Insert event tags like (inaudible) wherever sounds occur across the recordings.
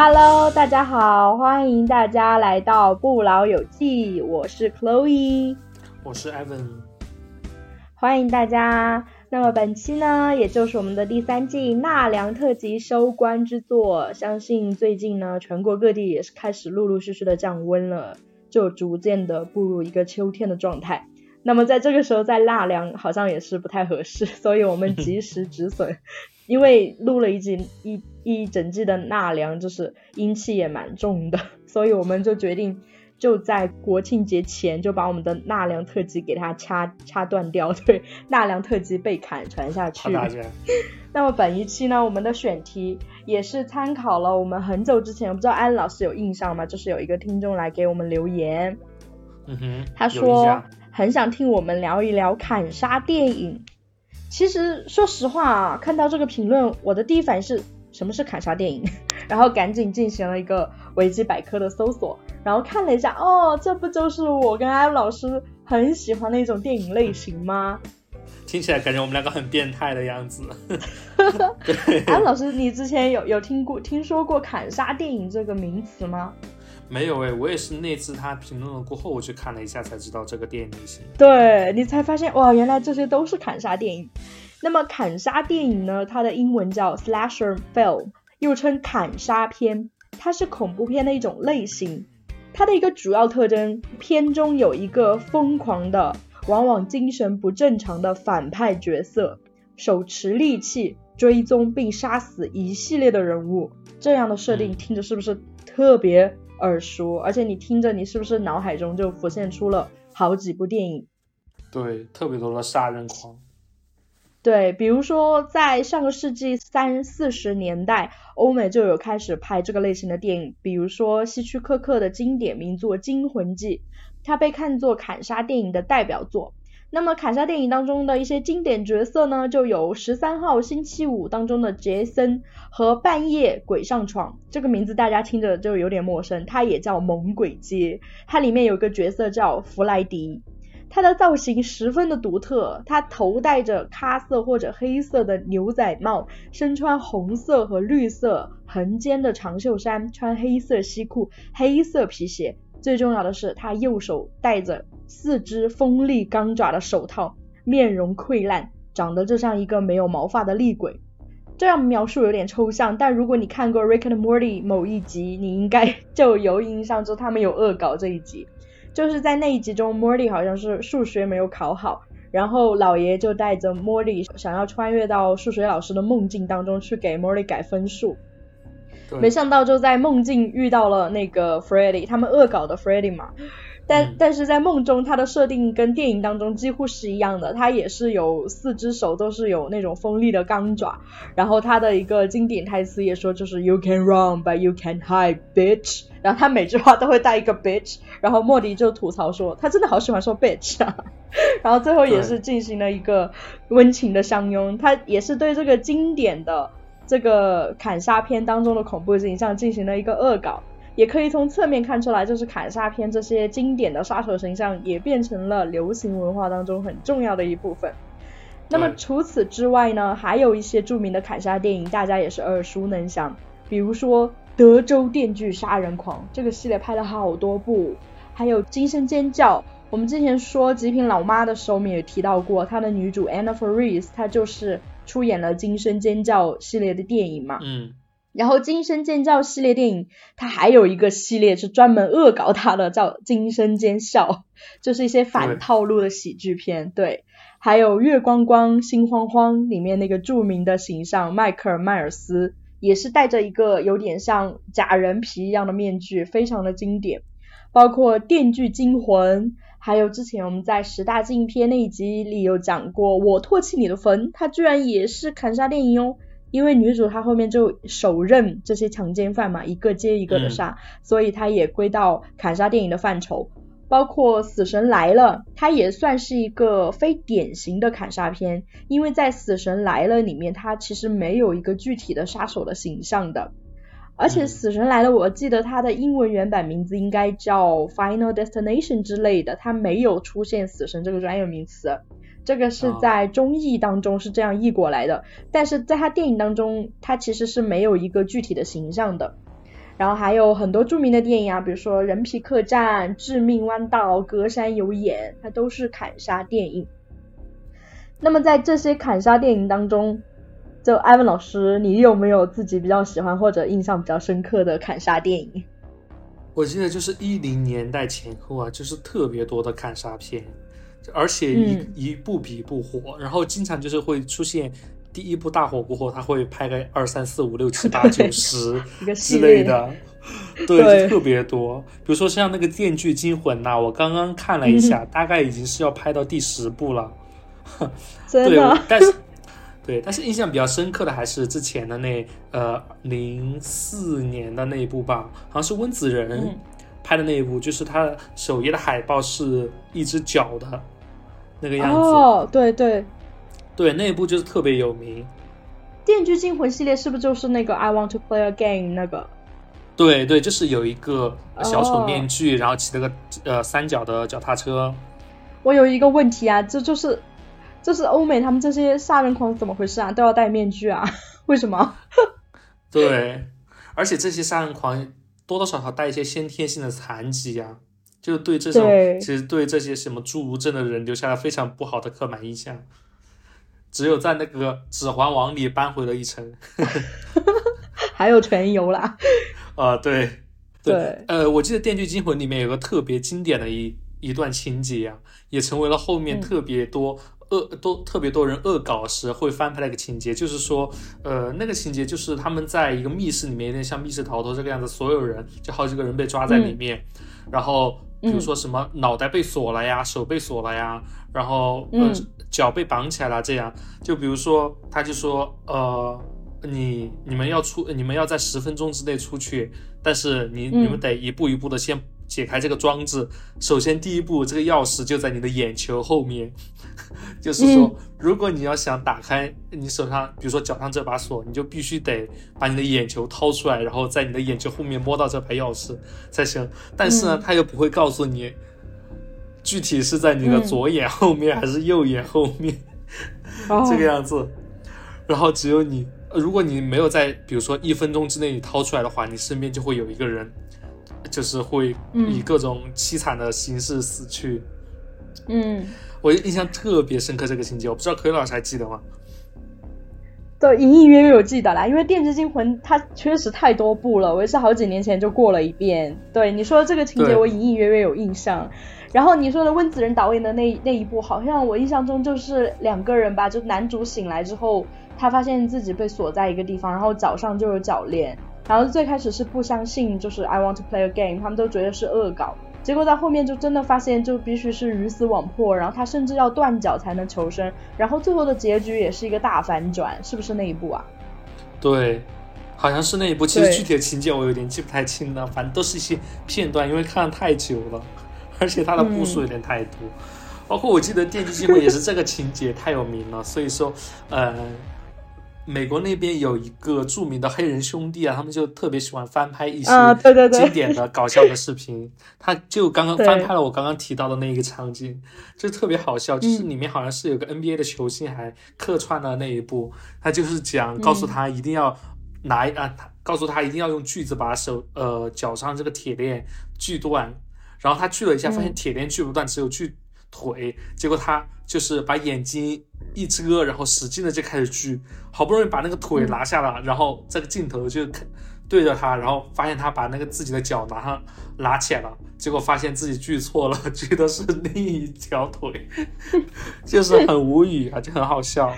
Hello，大家好，欢迎大家来到不老有记，我是 Chloe，我是 Evan，欢迎大家。那么本期呢，也就是我们的第三季纳凉特辑收官之作。相信最近呢，全国各地也是开始陆陆续续的降温了，就逐渐的步入一个秋天的状态。那么在这个时候在纳凉，好像也是不太合适，所以我们及时止损。因为录了一集一一整季的纳凉，就是阴气也蛮重的，(laughs) 所以我们就决定。就在国庆节前就把我们的纳凉特辑给它掐掐断掉，(laughs) 对，纳凉特辑被砍传下去。(laughs) 那么本一期呢，我们的选题也是参考了我们很久之前，不知道安老师有印象吗？就是有一个听众来给我们留言，嗯哼，他说很想听我们聊一聊砍杀电影。其实说实话啊，看到这个评论，我的第一反应是什么是砍杀电影？(laughs) 然后赶紧进行了一个维基百科的搜索。然后看了一下，哦，这不就是我跟安老师很喜欢的一种电影类型吗？听起来感觉我们两个很变态的样子。(laughs) 安老师，你之前有有听过、听说过砍杀电影这个名词吗？没有哎，我也是那次他评论了过后，我去看了一下才知道这个电影类型。对你才发现哇，原来这些都是砍杀电影。那么砍杀电影呢？它的英文叫 slasher film，又称砍杀片，它是恐怖片的一种类型。它的一个主要特征，片中有一个疯狂的、往往精神不正常的反派角色，手持利器追踪并杀死一系列的人物。这样的设定听着是不是特别耳熟？而且你听着，你是不是脑海中就浮现出了好几部电影？对，特别多的杀人狂。对，比如说在上个世纪三四十年代，欧美就有开始拍这个类型的电影，比如说希区柯克的经典名作《惊魂记》，它被看作砍杀电影的代表作。那么卡莎电影当中的一些经典角色呢，就有《十三号星期五》当中的杰森和《半夜鬼上床》，这个名字大家听着就有点陌生，它也叫《猛鬼街》，它里面有个角色叫弗莱迪。它的造型十分的独特，它头戴着咖色或者黑色的牛仔帽，身穿红色和绿色横肩的长袖衫，穿黑色西裤、黑色皮鞋。最重要的是，他右手戴着四只锋利钢爪的手套，面容溃烂，长得就像一个没有毛发的厉鬼。这样描述有点抽象，但如果你看过《Rick and Morty》某一集，你应该 (laughs) 就有印象，就他们有恶搞这一集。就是在那一集中，Morty 好像是数学没有考好，然后老爷就带着 Morty 想要穿越到数学老师的梦境当中去给 Morty 改分数，没想到就在梦境遇到了那个 Freddy，他们恶搞的 Freddy 嘛。但但是在梦中，他的设定跟电影当中几乎是一样的，他也是有四只手，都是有那种锋利的钢爪。然后他的一个经典台词也说，就是 You can run, but you can hide, bitch。然后他每句话都会带一个 bitch。然后莫迪就吐槽说，他真的好喜欢说 bitch 啊。然后最后也是进行了一个温情的相拥，他也是对这个经典的这个砍杀片当中的恐怖形象进行了一个恶搞。也可以从侧面看出来，就是砍杀片这些经典的杀手形象也变成了流行文化当中很重要的一部分。那么除此之外呢，还有一些著名的砍杀电影，大家也是耳熟能详，比如说《德州电锯杀人狂》这个系列拍了好多部，还有《惊声尖叫》。我们之前说《极品老妈》的时候，我们也提到过，她的女主 Anna Faris，她就是出演了《惊声尖叫》系列的电影嘛。嗯。然后《惊声尖叫》系列电影，它还有一个系列是专门恶搞他的，叫《惊声尖笑》，(laughs) 就是一些反套路的喜剧片。对，还有《月光光心慌慌》里面那个著名的形象迈克尔·迈尔斯，也是戴着一个有点像假人皮一样的面具，非常的经典。包括《电锯惊魂》，还有之前我们在十大禁片那一集里有讲过《我唾弃你的坟》，它居然也是砍杀电影哦。因为女主她后面就手刃这些强奸犯嘛，一个接一个的杀，所以它也归到砍杀电影的范畴。包括《死神来了》，它也算是一个非典型的砍杀片，因为在《死神来了》里面，它其实没有一个具体的杀手的形象的。而且《死神来了》，我记得它的英文原版名字应该叫 Final Destination 之类的，它没有出现死神这个专有名词。这个是在中译当中是这样译过来的，但是在他电影当中，他其实是没有一个具体的形象的。然后还有很多著名的电影啊，比如说《人皮客栈》《致命弯道》《隔山有眼》，它都是砍杀电影。那么在这些砍杀电影当中，就艾文老师，你有没有自己比较喜欢或者印象比较深刻的砍杀电影？我记得就是一零年代前后啊，就是特别多的砍杀片，而且一一部比一部火，然后经常就是会出现第一部大火过后，他会拍个二三四五六七八九 (laughs) 十之类的，(laughs) 对，就特别多。比如说像那个《电锯惊魂》呐，我刚刚看了一下，大概已经是要拍到第十部了。(laughs) 真的，但是对，但是印象比较深刻的还是之前的那呃零四年的那一部吧，好像是温子仁拍的那一部，就是他首页的海报是一只脚的那个样子。哦，对对对，那一部就是特别有名。电锯惊魂系列是不是就是那个 I want to play a game 那个？对对，就是有一个小丑面具，然后骑了个呃三角的脚踏车。我有一个问题啊，这就是。就是欧美他们这些杀人狂怎么回事啊？都要戴面具啊？(laughs) 为什么？(laughs) 对，而且这些杀人狂多多少少带一些先天性的残疾啊，就对这种其实对这些什么侏儒症的人留下了非常不好的刻板印象。只有在那个《指环王》里扳回了一城，(laughs) 还有全游啦。啊，对对，呃，我记得《电锯惊魂》里面有个特别经典的一一段情节啊，也成为了后面特别多。恶都特别多人恶搞时会翻拍的一个情节，就是说，呃，那个情节就是他们在一个密室里面，有点像密室逃脱这个样子，所有人就好几个人被抓在里面，然后比如说什么脑袋被锁了呀，手被锁了呀，然后呃脚被绑起来了，这样，就比如说他就说，呃，你你们要出，你们要在十分钟之内出去，但是你你们得一步一步的先。解开这个装置，首先第一步，这个钥匙就在你的眼球后面。(laughs) 就是说，如果你要想打开你手上，比如说脚上这把锁，你就必须得把你的眼球掏出来，然后在你的眼球后面摸到这把钥匙才行。但是呢，他又不会告诉你具体是在你的左眼后面还是右眼后面 (laughs) 这个样子。然后只有你，如果你没有在比如说一分钟之内你掏出来的话，你身边就会有一个人。就是会以各种凄惨的形式死去。嗯，我印象特别深刻这个情节，我不知道可以老师还记得吗？对，隐隐约约有记得啦，因为《电锯惊魂》它确实太多部了，我也是好几年前就过了一遍。对你说的这个情节，我隐隐约约有印象。然后你说的温子仁导演的那那一部，好像我印象中就是两个人吧，就男主醒来之后，他发现自己被锁在一个地方，然后脚上就有脚链。然后最开始是不相信，就是 I want to play a game，他们都觉得是恶搞。结果在后面就真的发现，就必须是鱼死网破，然后他甚至要断脚才能求生。然后最后的结局也是一个大反转，是不是那一部啊？对，好像是那一部。其实具体的情节我有点记不太清了，反正都是一些片段，因为看了太久了，(laughs) 而且它的部数有点太多。包括我记得《电锯惊魂》也是这个情节太有名了，所以说，呃。美国那边有一个著名的黑人兄弟啊，他们就特别喜欢翻拍一些经典的搞笑的视频。他就刚刚翻拍了我刚刚提到的那一个场景，就特别好笑。(laughs) 就是里面好像是有个 NBA 的球星还客串了那一部，他就是讲告诉他一定要拿啊，告诉他一定要用锯子把手呃脚上这个铁链锯断。然后他锯了一下，发现铁链锯不断，只有锯腿。结果他就是把眼睛。一遮，然后使劲的就开始锯，好不容易把那个腿拿下了，然后这个镜头就对着他，然后发现他把那个自己的脚拿上拿起来了，结果发现自己锯错了，(laughs) 锯的是另一条腿，(laughs) 就是很无语啊，就很好笑。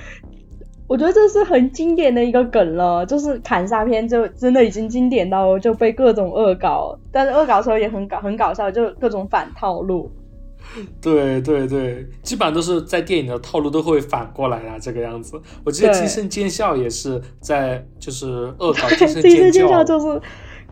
我觉得这是很经典的一个梗了，就是砍杀片就真的已经经典到就被各种恶搞，但是恶搞的时候也很搞很搞笑，就各种反套路。(laughs) 对对对，基本上都是在电影的套路都会反过来啊，这个样子。我记得《惊声尖笑》也是在就是恶搞《惊声尖叫》，(laughs) 就是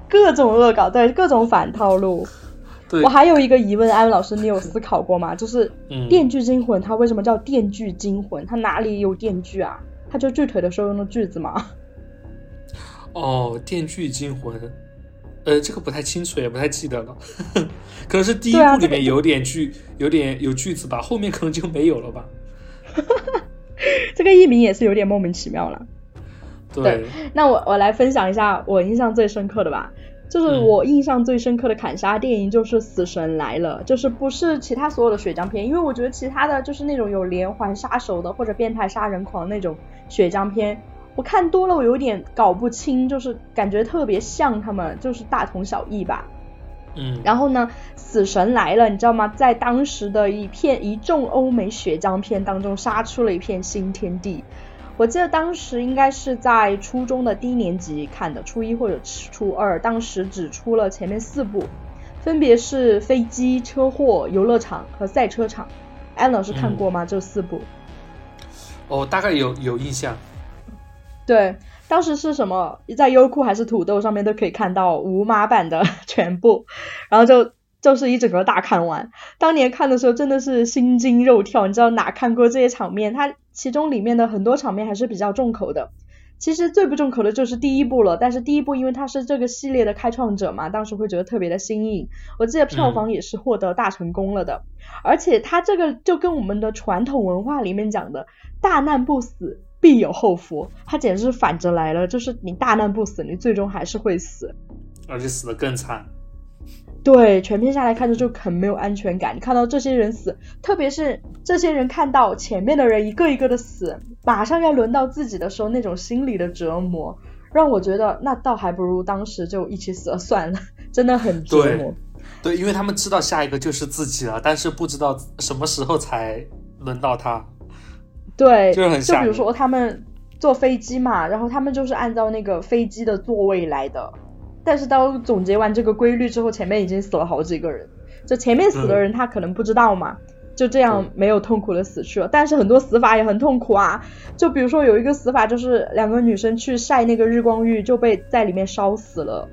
各种恶搞，对各种反套路。(laughs) 对，我还有一个疑问，安文老师，你有思考过吗？就是《电锯惊魂》它为什么叫《电锯惊魂》？它哪里有电锯啊？它就锯腿的时候用的锯子吗？哦，《电锯惊魂》。呃，这个不太清楚，也不太记得了，(laughs) 可能是第一部里面有点句，有点有句子吧，后面可能就没有了吧。(laughs) 这个译名也是有点莫名其妙了。对，那我我来分享一下我印象最深刻的吧。就是我印象最深刻的砍杀电影就是《死神来了》，就是不是其他所有的血浆片，因为我觉得其他的就是那种有连环杀手的或者变态杀人狂那种血浆片，我看多了我有点搞不清，就是感觉特别像他们，就是大同小异吧。嗯。然后呢，《死神来了》，你知道吗？在当时的一片一众欧美血浆片当中杀出了一片新天地。我记得当时应该是在初中的低年级看的，初一或者初二，当时只出了前面四部，分别是飞机、车祸、游乐场和赛车场。安老师看过吗？这四部？哦，大概有有印象。对，当时是什么，在优酷还是土豆上面都可以看到无码版的 (laughs) 全部，然后就就是一整个大看完。当年看的时候真的是心惊肉跳，你知道哪看过这些场面？它。其中里面的很多场面还是比较重口的，其实最不重口的就是第一部了。但是第一部因为它是这个系列的开创者嘛，当时会觉得特别的新颖。我记得票房也是获得大成功了的。而且它这个就跟我们的传统文化里面讲的“大难不死，必有后福”，他简直是反着来了。就是你大难不死，你最终还是会死，而且死的更惨。对，全片下来看着就很没有安全感。你看到这些人死，特别是这些人看到前面的人一个一个的死，马上要轮到自己的时候，那种心理的折磨，让我觉得那倒还不如当时就一起死了算了，真的很折磨。(laughs) 对，因为他们知道下一个就是自己了，但是不知道什么时候才轮到他。对，就很就比如说他们坐飞机嘛，然后他们就是按照那个飞机的座位来的。但是当总结完这个规律之后，前面已经死了好几个人，就前面死的人他可能不知道嘛，就这样没有痛苦的死去了。但是很多死法也很痛苦啊，就比如说有一个死法就是两个女生去晒那个日光浴就被在里面烧死了，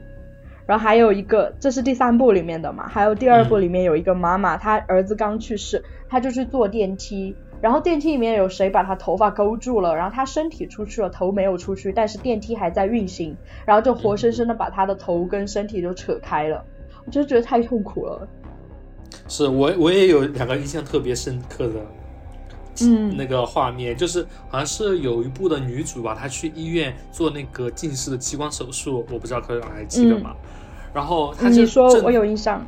然后还有一个这是第三部里面的嘛，还有第二部里面有一个妈妈，她儿子刚去世，她就去坐电梯。然后电梯里面有谁把他头发勾住了，然后他身体出去了，头没有出去，但是电梯还在运行，然后就活生生的把他的头跟身体就扯开了，我就觉得太痛苦了。是我我也有两个印象特别深刻的，嗯，那个画面就是好像是有一部的女主吧，她去医院做那个近视的激光手术，我不知道各位还记得吗？然后你说我有印象。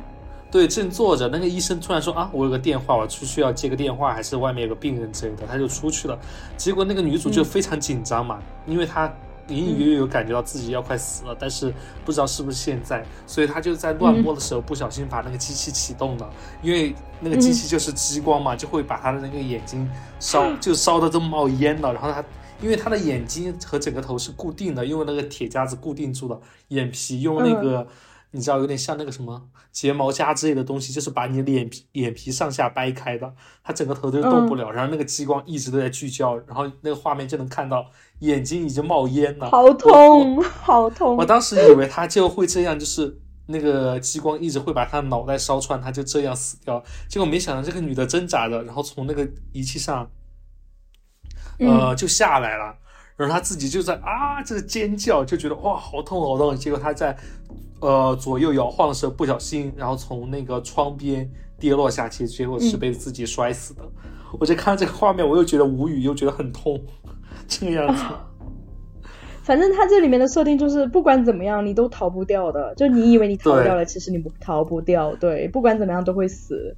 对，正坐着，那个医生突然说啊，我有个电话，我出去要接个电话，还是外面有个病人之类的，他就出去了。结果那个女主就非常紧张嘛，因为她隐隐约约有感觉到自己要快死了，但是不知道是不是现在，所以她就在乱摸的时候不小心把那个机器启动了，因为那个机器就是激光嘛，就会把她的那个眼睛烧，就烧的都冒烟了。然后她因为她的眼睛和整个头是固定的，用那个铁夹子固定住了，眼皮用那个。你知道有点像那个什么睫毛夹之类的东西，就是把你脸皮眼皮上下掰开的，他整个头都动不了，然后那个激光一直都在聚焦，然后那个画面就能看到眼睛已经冒烟了，好痛，好痛！我当时以为他就会这样，就是那个激光一直会把他脑袋烧穿，他就这样死掉，结果没想到这个女的挣扎着，然后从那个仪器上，呃，就下来了，然后他自己就在啊，这个尖叫，就觉得哇，好痛好痛，结果他在。呃，左右摇晃的时候不小心，然后从那个窗边跌落下去，结果是被自己摔死的。我就看这个画面，我又觉得无语，又觉得很痛，这个样子。反正它这里面的设定就是，不管怎么样，你都逃不掉的。就你以为你逃掉了，其实你不逃不掉。对，不管怎么样都会死。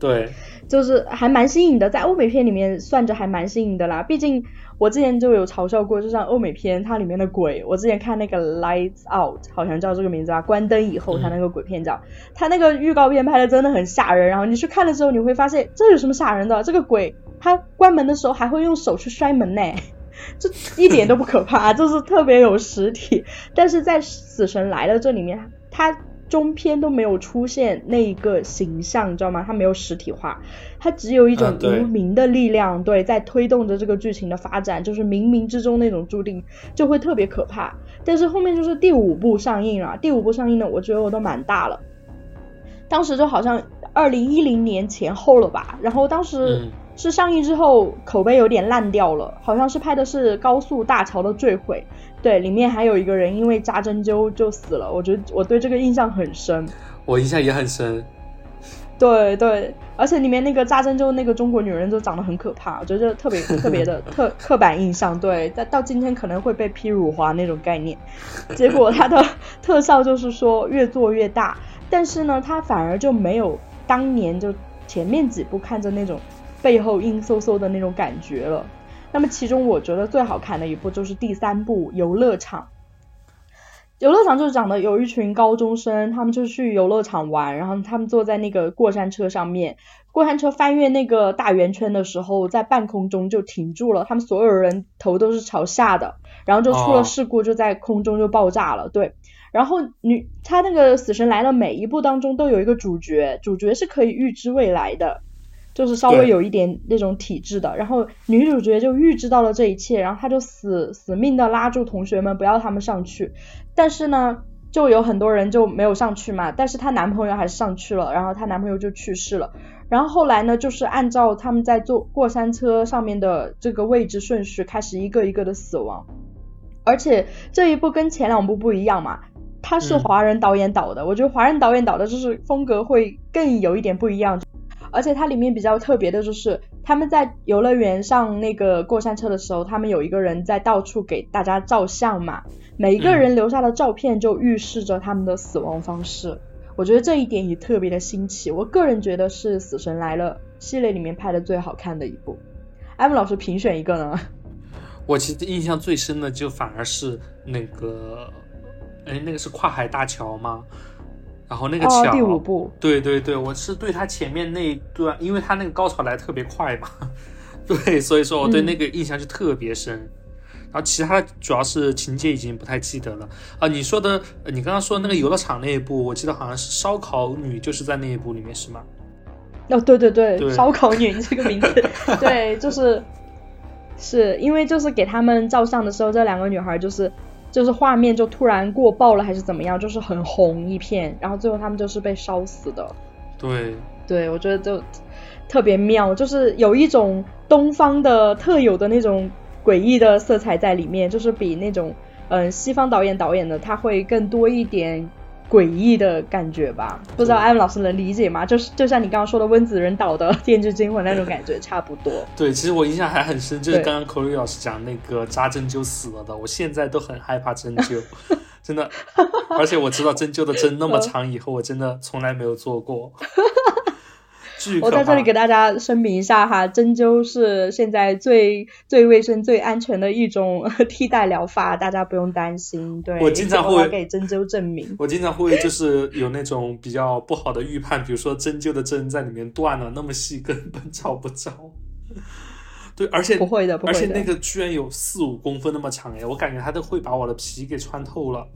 对，就是还蛮新颖的，在欧美片里面算着还蛮新颖的啦。毕竟我之前就有嘲笑过，就像欧美片它里面的鬼，我之前看那个 Lights Out，好像叫这个名字吧，关灯以后它那个鬼片叫，它那个预告片拍的真的很吓人。然后你去看的时候，你会发现这有什么吓人的？这个鬼他关门的时候还会用手去摔门呢。(laughs) 这一点都不可怕，(laughs) 就是特别有实体。但是在《死神来了》这里面，它中篇都没有出现那一个形象，你知道吗？它没有实体化，它只有一种无名的力量，对，在推动着这个剧情的发展，就是冥冥之中那种注定，就会特别可怕。但是后面就是第五部上映了，第五部上映的，我觉得我都蛮大了，当时就好像二零一零年前后了吧，然后当时。是上映之后口碑有点烂掉了，好像是拍的是高速大桥的坠毁，对，里面还有一个人因为扎针灸就死了，我觉得我对这个印象很深，我印象也很深，对对，而且里面那个扎针灸那个中国女人就长得很可怕，我觉得特别 (laughs) 特别的特刻板印象。对，但到今天可能会被批辱华那种概念。结果它的特效就是说越做越大，但是呢，它反而就没有当年就前面几部看着那种背后阴飕飕的那种感觉了。那么其中我觉得最好看的一部就是第三部《游乐场》。游乐场就是讲的有一群高中生，他们就去游乐场玩，然后他们坐在那个过山车上面，过山车翻越那个大圆圈的时候，在半空中就停住了，他们所有人头都是朝下的，然后就出了事故，就在空中就爆炸了，对。然后女他那个死神来了每一部当中都有一个主角，主角是可以预知未来的。就是稍微有一点那种体质的，然后女主角就预知到了这一切，然后她就死死命的拉住同学们不要他们上去，但是呢，就有很多人就没有上去嘛，但是她男朋友还是上去了，然后她男朋友就去世了，然后后来呢，就是按照他们在坐过山车上面的这个位置顺序开始一个一个的死亡，而且这一部跟前两部不一样嘛，他是华人导演导的，我觉得华人导演导的就是风格会更有一点不一样。而且它里面比较特别的就是，他们在游乐园上那个过山车的时候，他们有一个人在到处给大家照相嘛，每一个人留下的照片就预示着他们的死亡方式。我觉得这一点也特别的新奇，我个人觉得是《死神来了》系列里面拍的最好看的一部。艾文老师评选一个呢？我其实印象最深的就反而是那个，哎，那个是跨海大桥吗？然后那个桥，第五部，对对对，我是对他前面那一段，因为他那个高潮来特别快嘛，(laughs) 对，所以说我对那个印象就特别深。然后其他主要是情节已经不太记得了啊。你说的，你刚刚说那个游乐场那一部，我记得好像是烧烤女，就是在那一部里面是吗？哦，对对对，烧烤女 (laughs) 这个名字，对，就是是因为就是给他们照相的时候，这两个女孩就是。就是画面就突然过爆了还是怎么样，就是很红一片，然后最后他们就是被烧死的。对，对我觉得就特别妙，就是有一种东方的特有的那种诡异的色彩在里面，就是比那种嗯西方导演导演的他会更多一点。诡异的感觉吧，不知道艾文老师能理解吗？就是就像你刚刚说的温子仁导的《电锯惊魂》那种感觉 (laughs) 差不多。对，其实我印象还很深，就是刚刚口语老师讲那个扎针灸死了的，我现在都很害怕针灸，(laughs) 真的。而且我知道针灸的针那么长，以后我真的从来没有做过。我在这里给大家声明一下哈，针灸是现在最最卫生、最安全的一种 (laughs) 替代疗法，大家不用担心。对，我经常会给针灸证明。我经常会就是有那种比较不好的预判，比如说针灸的针在里面断了，那么细根本找不着。对，而且不会的，而且那个居然有四五公分那么长哎，我感觉它都会把我的皮给穿透了。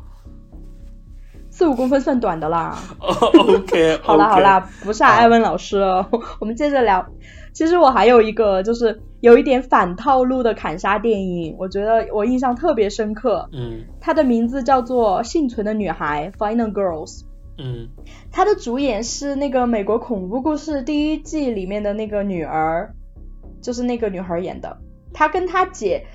四五公分算短的啦。(laughs) OK，(laughs) 好啦好啦，不是艾文老师，(laughs) 我们接着聊。其实我还有一个，就是有一点反套路的砍杀电影，我觉得我印象特别深刻。嗯。它的名字叫做《幸存的女孩》（Final Girls）。嗯。它的主演是那个美国恐怖故事第一季里面的那个女儿，就是那个女孩演的。她跟她姐。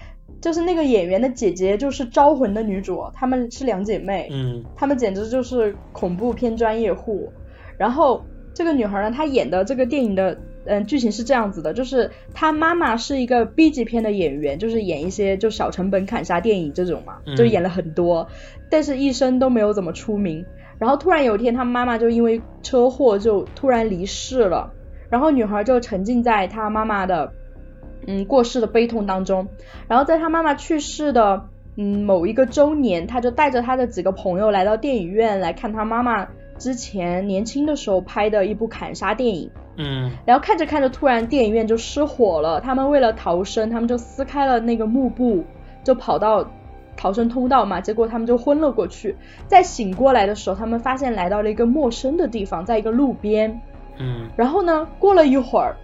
就是那个演员的姐姐，就是《招魂》的女主，她们是两姐妹，嗯，她们简直就是恐怖片专业户。然后这个女孩呢，她演的这个电影的，嗯，剧情是这样子的，就是她妈妈是一个 B 级片的演员，就是演一些就小成本砍杀电影这种嘛，就演了很多，但是一生都没有怎么出名。然后突然有一天，她妈妈就因为车祸就突然离世了，然后女孩就沉浸在她妈妈的。嗯，过世的悲痛当中，然后在他妈妈去世的嗯某一个周年，他就带着他的几个朋友来到电影院来看他妈妈之前年轻的时候拍的一部砍杀电影。嗯，然后看着看着，突然电影院就失火了。他们为了逃生，他们就撕开了那个幕布，就跑到逃生通道嘛。结果他们就昏了过去。在醒过来的时候，他们发现来到了一个陌生的地方，在一个路边。嗯，然后呢，过了一会儿。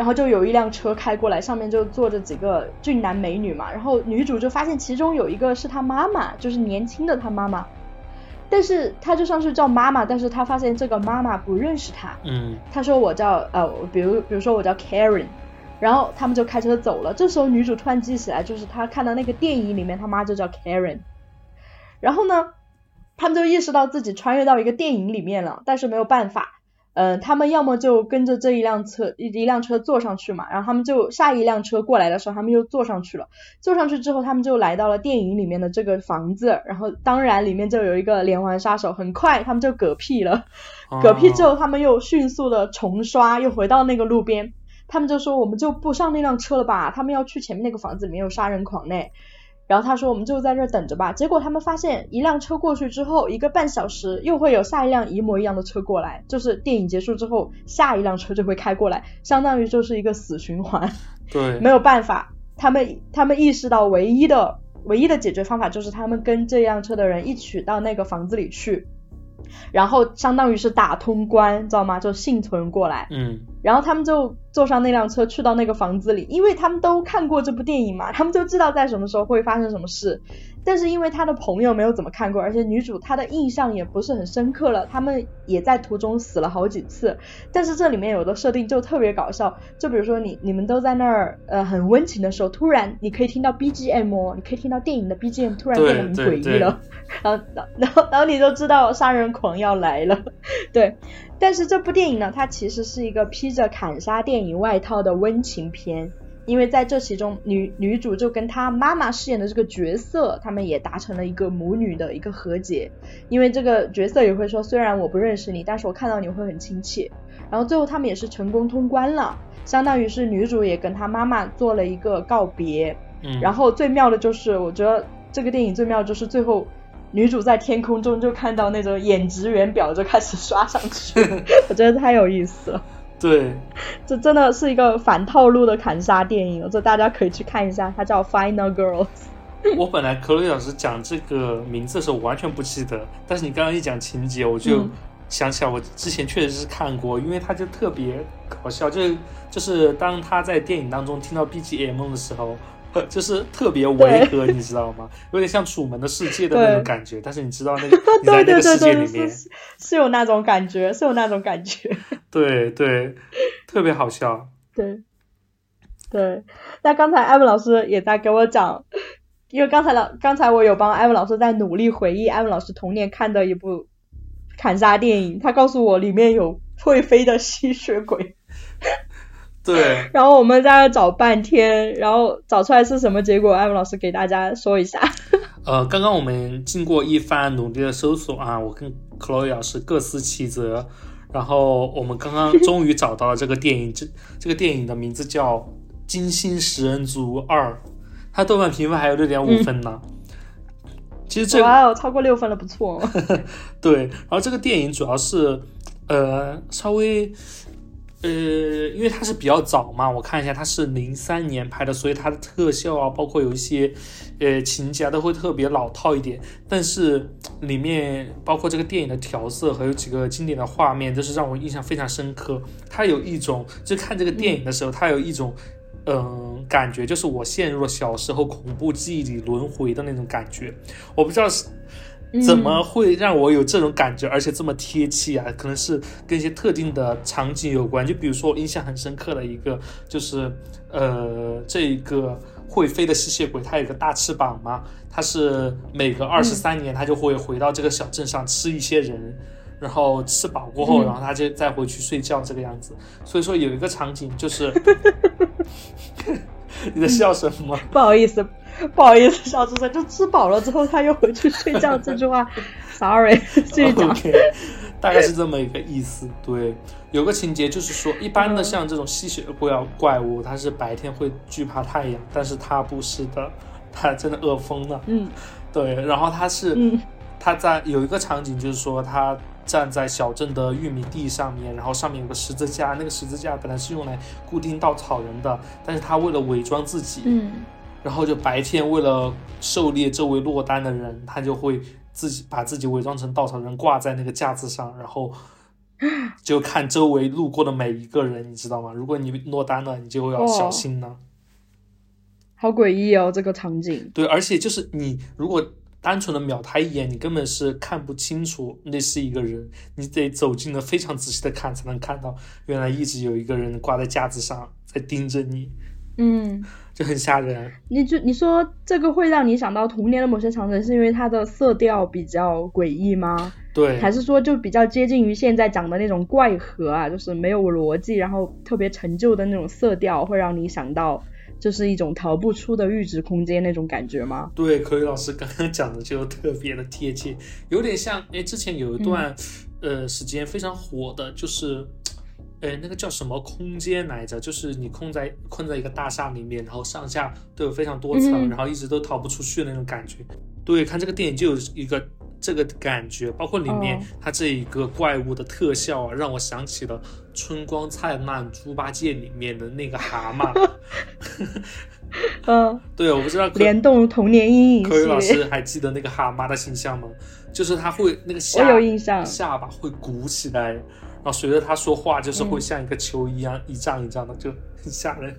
然后就有一辆车开过来，上面就坐着几个俊男美女嘛。然后女主就发现其中有一个是她妈妈，就是年轻的她妈妈。但是她就上去叫妈妈，但是她发现这个妈妈不认识她。嗯。她说我叫呃，比如比如说我叫 Karen。然后他们就开车走了。这时候女主突然记起来，就是她看到那个电影里面她妈就叫 Karen。然后呢，他们就意识到自己穿越到一个电影里面了，但是没有办法。嗯，他们要么就跟着这一辆车一一辆车坐上去嘛，然后他们就下一辆车过来的时候，他们又坐上去了。坐上去之后，他们就来到了电影里面的这个房子，然后当然里面就有一个连环杀手，很快他们就嗝屁了。嗝屁之后，他们又迅速的重刷，又回到那个路边。他们就说我们就不上那辆车了吧，他们要去前面那个房子里面有杀人狂呢。然后他说我们就在这等着吧。结果他们发现一辆车过去之后，一个半小时又会有下一辆一模一样的车过来，就是电影结束之后下一辆车就会开过来，相当于就是一个死循环。对，(laughs) 没有办法，他们他们意识到唯一的唯一的解决方法就是他们跟这辆车的人一起到那个房子里去。然后相当于是打通关，知道吗？就幸存过来。嗯。然后他们就坐上那辆车去到那个房子里，因为他们都看过这部电影嘛，他们就知道在什么时候会发生什么事。但是因为他的朋友没有怎么看过，而且女主她的印象也不是很深刻了，他们也在途中死了好几次。但是这里面有的设定就特别搞笑，就比如说你你们都在那儿呃很温情的时候，突然你可以听到 BGM 哦，你可以听到电影的 BGM 突然变得很诡异了，然后然后然后你就知道杀人狂要来了，对。但是这部电影呢，它其实是一个披着砍杀电影外套的温情片。因为在这其中，女女主就跟她妈妈饰演的这个角色，他们也达成了一个母女的一个和解。因为这个角色也会说，虽然我不认识你，但是我看到你会很亲切。然后最后他们也是成功通关了，相当于是女主也跟她妈妈做了一个告别。嗯。然后最妙的就是，我觉得这个电影最妙就是最后女主在天空中就看到那种演职员表就开始刷上去，(laughs) 我觉得太有意思了。对，这真的是一个反套路的砍杀电影，这大家可以去看一下，它叫《Final Girls》。我本来克洛伊老师讲这个名字的时候，我完全不记得，但是你刚刚一讲情节，我就想起来，我之前确实是看过，因为它就特别搞笑，就是就是当他在电影当中听到 BGM 的时候。就是特别违和，你知道吗？有点像《楚门的世界》的那种感觉。但是你知道那个 (laughs) 你在那个世界里面是有那种感觉，是有那种感觉。(laughs) 对对，特别好笑。对对，那刚才艾文老师也在给我讲，因为刚才老刚才我有帮艾文老师在努力回忆艾文老师童年看的一部砍杀电影，他告诉我里面有会飞的吸血鬼。对，(laughs) 然后我们在那找半天，然后找出来是什么结果？艾文老师给大家说一下。(laughs) 呃，刚刚我们经过一番努力的搜索啊，我跟 Chloe 老师各司其责，然后我们刚刚终于找到了这个电影，(laughs) 这这个电影的名字叫《金星食人族二》，它豆瓣评分还有六点五分呢。其实这哇哦，超过六分了，不错。对，然后这个电影主要是呃稍微。呃，因为它是比较早嘛，我看一下，它是零三年拍的，所以它的特效啊，包括有一些呃情节啊都会特别老套一点。但是里面包括这个电影的调色，还有几个经典的画面，都是让我印象非常深刻。它有一种，就看这个电影的时候，它有一种嗯感觉，就是我陷入了小时候恐怖记忆里轮回的那种感觉。我不知道是。怎么会让我有这种感觉，而且这么贴切啊？可能是跟一些特定的场景有关。就比如说，我印象很深刻的一个，就是呃，这个会飞的吸血鬼，它有个大翅膀嘛，它是每隔二十三年，它就会回到这个小镇上吃一些人，然后吃饱过后，然后它就再回去睡觉这个样子。所以说有一个场景就是，(laughs) (laughs) 你在笑什么？不好意思。(laughs) 不好意思，小智生就吃饱了之后他又回去睡觉。这句话，(laughs) sorry，(laughs) 继续讲。大概是这么一个意思。对，有个情节就是说，一般的像这种吸血鬼怪物，它是白天会惧怕太阳，但是它不是的，它真的饿疯了。嗯，对。然后他是，他在有一个场景就是说，他站在小镇的玉米地上面，然后上面有个十字架，那个十字架本来是用来固定稻草人的，但是他为了伪装自己，嗯。然后就白天为了狩猎周围落单的人，他就会自己把自己伪装成稻草人挂在那个架子上，然后 (gasps) 就看周围路过的每一个人，你知道吗？如果你落单了，你就要小心呢。好诡异哦，这个场景。对，而且就是你如果单纯的瞄他一眼，你根本是看不清楚那是一个人，你得走近了非常仔细的看，才能看到原来一直有一个人挂在架子上在盯着你。嗯。就很吓人。你就你说这个会让你想到童年的某些场景，是因为它的色调比较诡异吗？对，还是说就比较接近于现在讲的那种怪核啊，就是没有逻辑，然后特别陈旧的那种色调，会让你想到就是一种逃不出的阈值空间那种感觉吗？对，可以老师刚刚讲的就特别的贴切，有点像哎，之前有一段呃时间非常火的，就是。哎，那个叫什么空间来着？就是你困在困在一个大厦里面，然后上下都有非常多层，然后一直都逃不出去的那种感觉。对，看这个电影就有一个这个感觉，包括里面它这一个怪物的特效啊，让我想起了《春光灿烂猪八戒》里面的那个蛤蟆。嗯，(laughs) 对，我不知道联动童年阴影。科宇老师还记得那个蛤蟆的形象吗？就是它会那个下下巴会鼓起来。然后随着他说话，就是会像一个球一样一张一张的，就很吓人。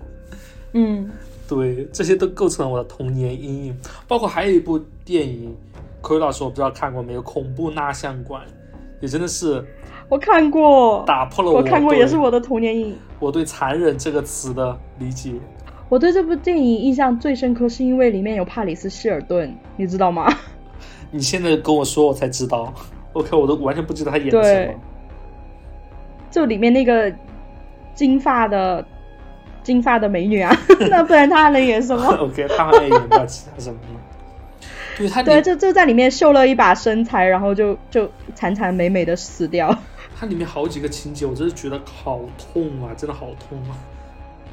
嗯，(laughs) 对，这些都构成了我的童年阴影。包括还有一部电影，奎老师我不知道看过没有，《恐怖蜡像馆》也真的是我看过，打破了我看过也是我的童年阴影。我对“残忍”这个词的理解，我对这部电影印象最深刻，是因为里面有帕里斯希尔顿，你知道吗？(laughs) 你现在跟我说，我才知道。OK，我都完全不知道他演的什么。就里面那个金发的金发的美女啊，(laughs) 那不然她还能演什么？(laughs) OK，她还能演到其他什么吗？对，她对，就就在里面秀了一把身材，然后就就惨惨美美的死掉。(laughs) 它里面好几个情节，我真是觉得好痛啊，真的好痛啊！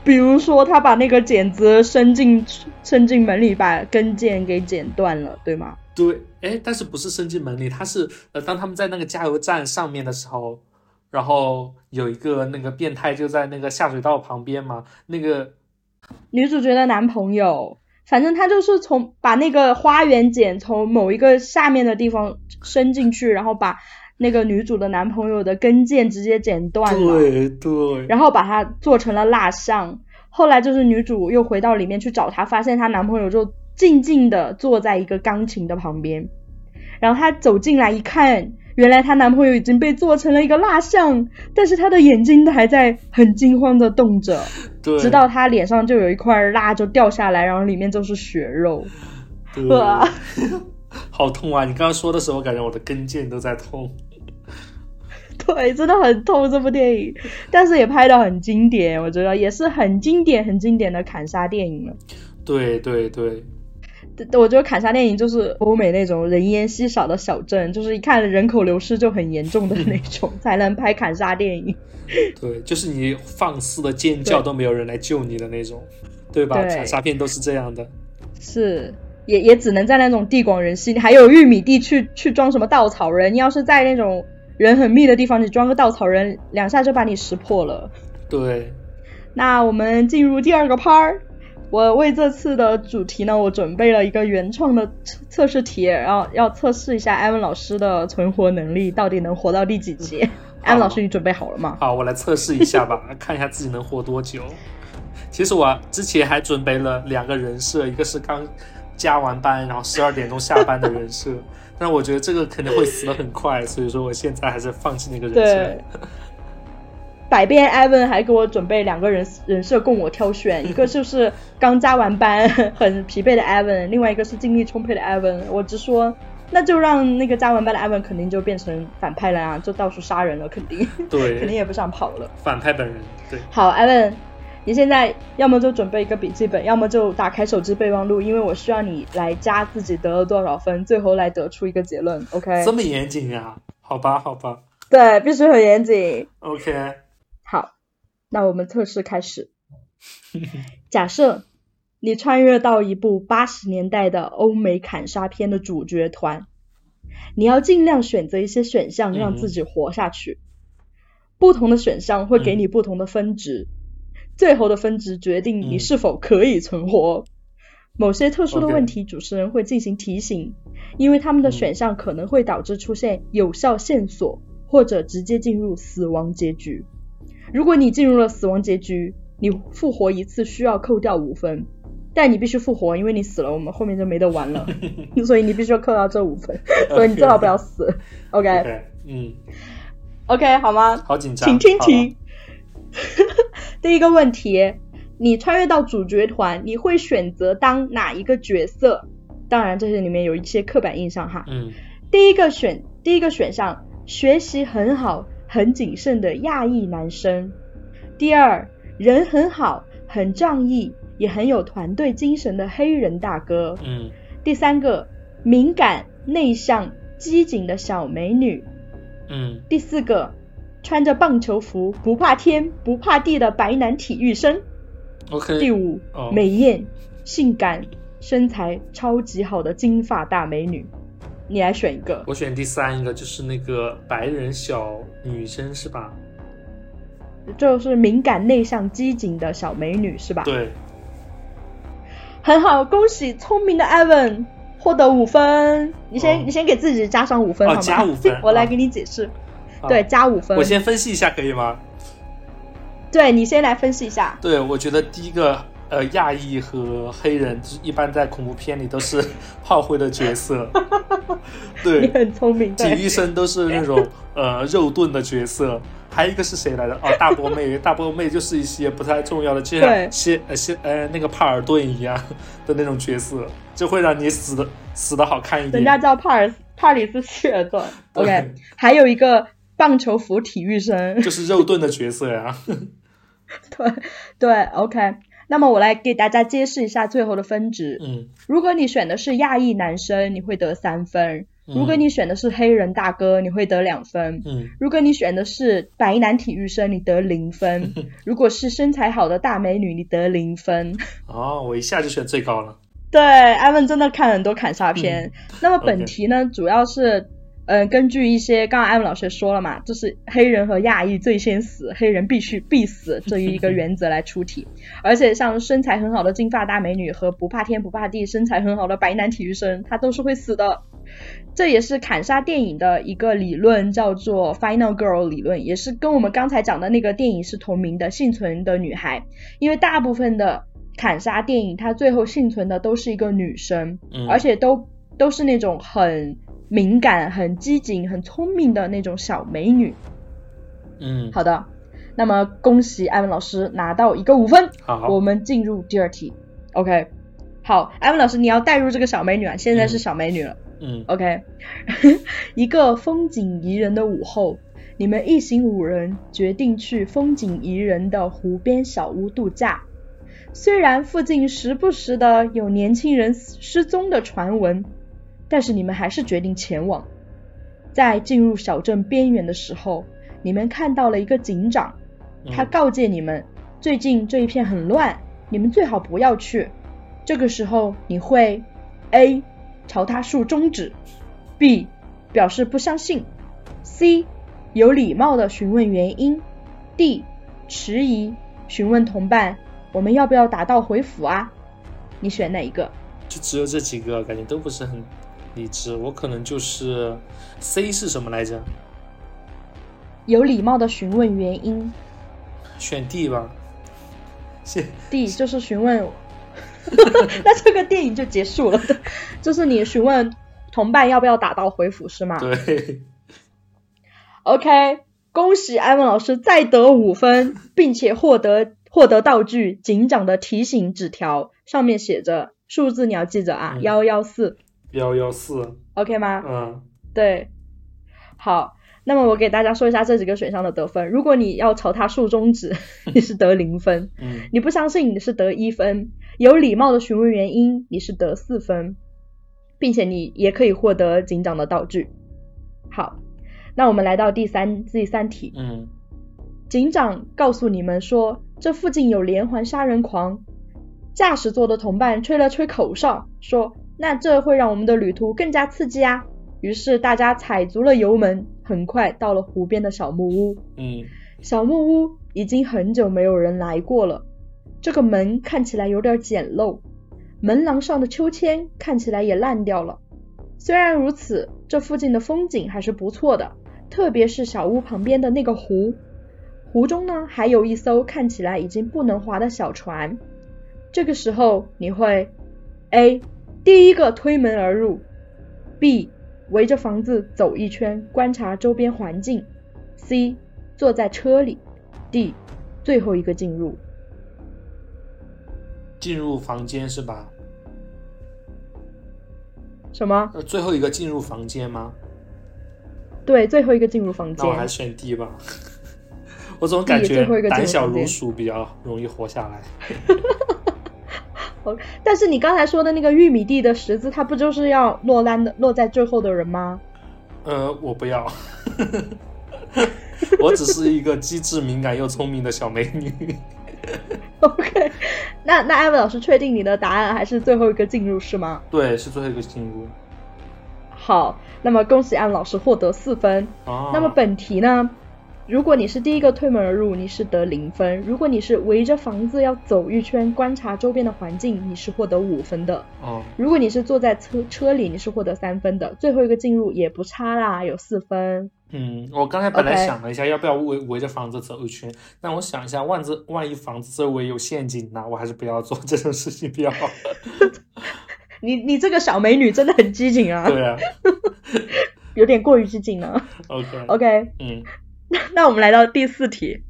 比如说，他把那个剪子伸进伸进门里，把根腱给剪断了，对吗？对，哎，但是不是伸进门里，他是呃，当他们在那个加油站上面的时候。然后有一个那个变态就在那个下水道旁边嘛，那个女主角的男朋友，反正他就是从把那个花园剪从某一个下面的地方伸进去，然后把那个女主的男朋友的跟腱直接剪断了，对对，然后把它做成了蜡像。后来就是女主又回到里面去找他，发现她男朋友就静静的坐在一个钢琴的旁边，然后她走进来一看。原来她男朋友已经被做成了一个蜡像，但是她的眼睛还在很惊慌的动着，直到她脸上就有一块蜡就掉下来，然后里面就是血肉，哇，(laughs) 好痛啊！你刚刚说的时候，感觉我的跟腱都在痛。(laughs) 对，真的很痛这部电影，但是也拍的很经典，我觉得也是很经典、很经典的砍杀电影了。对对对。我觉得砍杀电影就是欧美那种人烟稀少的小镇，就是一看人口流失就很严重的那种，(laughs) 才能拍砍杀电影。(laughs) 对，就是你放肆的尖叫都没有人来救你的那种，对吧？砍杀片都是这样的。是，也也只能在那种地广人稀，还有玉米地去去装什么稻草人。你要是在那种人很密的地方，你装个稻草人，两下就把你识破了。对。那我们进入第二个 part。我为这次的主题呢，我准备了一个原创的测测试题，然后要测试一下艾文老师的存活能力，到底能活到第几集？艾文老师，你准备好了吗？好，我来测试一下吧，(laughs) 看一下自己能活多久。其实我之前还准备了两个人设，一个是刚加完班，然后十二点钟下班的人设，(laughs) 但我觉得这个肯定会死的很快，所以说我现在还是放弃那个人设。百变艾文还给我准备两个人人设供我挑选，(laughs) 一个就是刚加完班 (laughs) 很疲惫的艾文，另外一个是精力充沛的艾文。我直说，那就让那个加完班的艾文肯定就变成反派了啊，就到处杀人了，肯定，对，(laughs) 肯定也不想跑了。反派本人，对。好，艾文，你现在要么就准备一个笔记本，要么就打开手机备忘录，因为我需要你来加自己得了多少分，最后来得出一个结论。OK？这么严谨呀？好吧，好吧。对，必须很严谨。OK。好，那我们测试开始。假设你穿越到一部八十年代的欧美砍杀片的主角团，你要尽量选择一些选项让自己活下去。不同的选项会给你不同的分值，最后的分值决定你是否可以存活。某些特殊的问题，主持人会进行提醒，因为他们的选项可能会导致出现有效线索，或者直接进入死亡结局。如果你进入了死亡结局，你复活一次需要扣掉五分，但你必须复活，因为你死了，我们后面就没得玩了，(laughs) 所以你必须要扣掉这五分，(laughs) 所以你最好不要死。(laughs) OK，嗯，OK 好吗？好紧张，请听题。第一个问题，你穿越到主角团，你会选择当哪一个角色？当然，这些里面有一些刻板印象哈。嗯。第一个选第一个选项，学习很好、很谨慎的亚裔男生；第二，人很好、很仗义，也很有团队精神的黑人大哥；嗯，第三个，敏感、内向、机警的小美女；嗯，第四个，穿着棒球服、不怕天不怕地的白男体育生。OK。第五，哦。美艳、性感、身材超级好的金发大美女，你来选一个。我选第三个，就是那个白人小女生是吧？就是敏感、内向、机警的小美女是吧？，对，很好，恭喜聪明的 Evan 获得五分。你先、哦你先给自己加上五分哦好吗？加五分 (laughs) 我来哦给你解释。好对，加五分。我先分析一下可以吗？对你先来分析一下。对，我觉得第一个，呃，亚裔和黑人，就是一般在恐怖片里都是 (laughs) 炮灰的角色。(laughs) 你对，很聪明，体，育生都是那种呃肉盾的角色。还有一个是谁来着？哦，大波妹，大波妹就是一些不太重要的，就对像谢呃谢呃那个帕尔顿一样 (laughs) 的那种角色，就会让你死的死的好看一点。人家叫帕尔帕里斯希尔顿。OK，还有一个棒球服体育生。就是肉盾的角色呀。对对，OK。那么我来给大家揭示一下最后的分值。嗯，如果你选的是亚裔男生，你会得三分；嗯如果你选的是黑人大哥，你会得两分；嗯如果你选的是白男体育生，你得零分；(laughs) 如果是身材好的大美女，你得零分。哦，我一下就选最高了。对，艾文真的看很多砍杀片。那么本题呢，主要是，呃，根据一些刚刚艾文老师也说了嘛，就是黑人和亚裔最先死，黑人必须必死这一个 (laughs) 原则来出题。而且像身材很好的金发大美女和不怕天不怕地、身材很好的白男体育生，他都是会死的。这也是砍杀电影的一个理论，叫做 Final Girl 理论，也是跟我们刚才讲的那个电影是同名的《幸存的女孩》。因为大部分的砍杀电影，它最后幸存的都是一个女生，嗯而且都都是那种很敏感、很机警、很聪明的那种小美女。嗯，好的，那么恭喜艾文老师拿到一个五分。好，我们进入第二题。OK，好，艾文老师你要带入这个小美女啊，现在是嗯小美女了。嗯 OK，(laughs) 一个风景宜人的午后，你们一行五人决定去风景宜人的湖边小屋度假。虽然附近时不时的有年轻人失踪的传闻，但是你们还是决定前往。在进入小镇边缘的时候，你们看到了一个警长，他嗯告诫你们，最近这一片很乱，你们最好不要去。这个时候你会 A 朝他竖中指，B 表示不相信，C 有礼貌的询问原因，D 迟疑询问同伴我们要不要打道回府啊？你选哪一个？就只有这几个，感觉都不是很理智。我可能就是 C 是什么来着？有礼貌的询问原因选 D 吧。谢，D 就是询问，(laughs) 那这个电影就结束了，(laughs) 就是你询问同伴要不要打道回府是吗？对，OK，恭喜艾文老师再得五分，并且获得获得道具警长的提醒纸条，上面写着数字，你要记着啊，嗯幺幺四幺幺四，，OK 吗？嗯对，好，那么我给大家说一下这几个选项的得分。如果你要朝他竖中指，(laughs) 你是得零分；嗯你不相信，你是得一分；有礼貌的询问原因，你是得四分，并且你也可以获得警长的道具。好，那我们来到第三第三题。嗯警长告诉你们说，这附近有连环杀人狂。驾驶座的同伴吹了吹口哨，说：“那这会让我们的旅途更加刺激啊！”于是大家踩足了油门，很快到了湖边的小木屋。嗯小木屋已经很久没有人来过了，这个门看起来有点简陋，门廊上的秋千看起来也烂掉了。虽然如此，这附近的风景还是不错的，特别是小屋旁边的那个湖。湖中呢，还有一艘看起来已经不能划的小船。这个时候，你会 A 第一个推门而入，B 围着房子走一圈，观察周边环境，C 坐在车里，D 最后一个进入。进入房间是吧？什么？呃，最后一个进入房间吗？对，最后一个进入房间。那我还是选 D 吧。(laughs) 我总感觉胆小如鼠比较容易活下来。(laughs) 哦，但是你刚才说的那个玉米地的十字，它不就是要落单的落在最后的人吗？呃，我不要。(laughs) 我只是一个机智、敏感又聪明的小美女。OK，(laughs) 那那艾文老师确定你的答案还是最后一个进入是吗？对，是最后一个进入。好，那么恭喜艾文老师获得四分。哦。那么本题呢？如果你是第一个推门而入，你是得零分；如果你是围着房子要走一圈，观察周边的环境，你是获得五分的。哦。如果你是坐在车车里，你是获得三分的。最后一个进入也不差啦，有四分。嗯，我刚才本来想了一下，要不要围围着房子走一圈，但我想一下，万子万一房子周围有陷阱呢？我还是不要做这种事情比较好。(laughs) (laughs) 你你这个小美女真的很机警啊！对啊，有点过于激进了。OK OK，嗯。(laughs) 那我们来到第四题。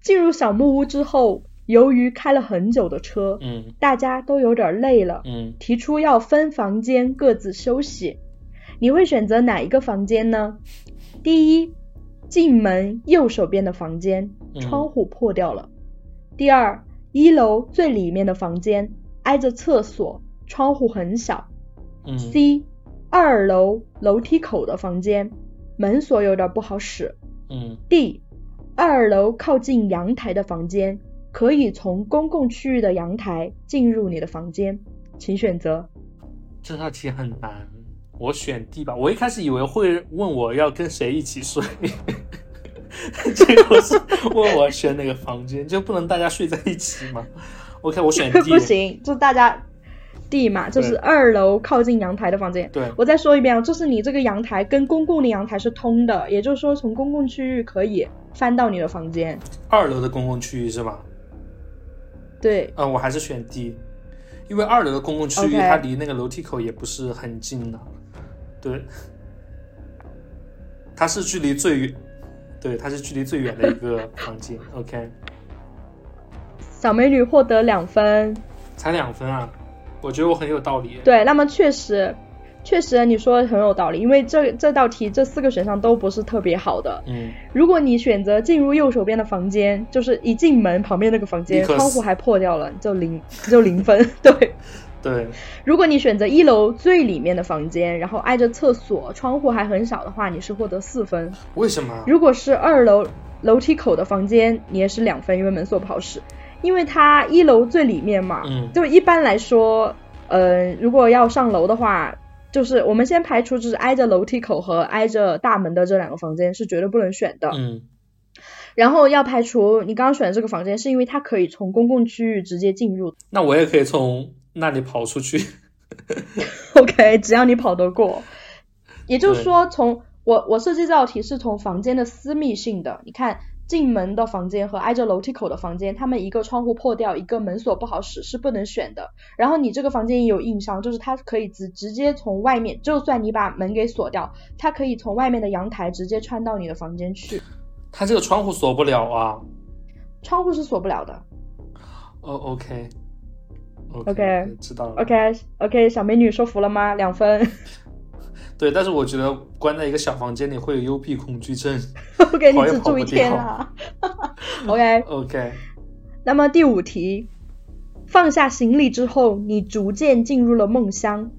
进入小木屋之后，由于开了很久的车，嗯，大家都有点累了，嗯，提出要分房间各自休息。你会选择哪一个房间呢？第一，进门右手边的房间，窗户破掉了。第二，一楼最里面的房间，挨着厕所，窗户很小。嗯。C，二楼楼梯口的房间。门锁有点不好使。嗯。D，二楼靠近阳台的房间，可以从公共区域的阳台进入你的房间，请选择。这道题很难，我选 D 吧。我一开始以为会问我要跟谁一起睡，(laughs) 结果是问我选哪个房间，就不能大家睡在一起吗？OK，我选 D。(laughs) 不行，就大家。D 嘛，就是二楼靠近阳台的房间。对，我再说一遍啊，就是你这个阳台跟公共的阳台是通的，也就是说从公共区域可以翻到你的房间。二楼的公共区域是吧？对。嗯，我还是选 D，因为二楼的公共区域它离那个楼梯口也不是很近的。对。它是距离最远，对，它是距离最远的一个 (laughs) 房间。OK。小美女获得两分。才两分啊。我觉得我很有道理。对，那么确实，确实你说的很有道理，因为这这道题这四个选项都不是特别好的。嗯。如果你选择进入右手边的房间，就是一进门旁边那个房间，窗户还破掉了，就零就零分。(laughs) 对。对。如果你选择一楼最里面的房间，然后挨着厕所，窗户还很小的话，你是获得四分。为什么？如果是二楼楼梯口的房间，你也是两分，因为门锁不好使。因为它一楼最里面嘛，嗯，就一般来说，呃，如果要上楼的话，就是我们先排除就是挨着楼梯口和挨着大门的这两个房间是绝对不能选的，嗯，然后要排除你刚刚选的这个房间，是因为它可以从公共区域直接进入，那我也可以从那里跑出去，(laughs) OK，只要你跑得过，也就是说，从我我设计这道题是从房间的私密性的，你看。进门的房间和挨着楼梯口的房间，他们一个窗户破掉，一个门锁不好使，是不能选的。然后你这个房间也有硬伤，就是它可以直直接从外面，就算你把门给锁掉，它可以从外面的阳台直接穿到你的房间去。它这个窗户锁不了啊？窗户是锁不了的。哦，OK，OK，知道了。OK，OK，小美女说服了吗？两分。(laughs) 对，但是我觉得关在一个小房间里会有幽闭恐惧症，(laughs) 给你只住一天啊。OK OK。那么第五题，放下行李之后，你逐渐进入了梦乡。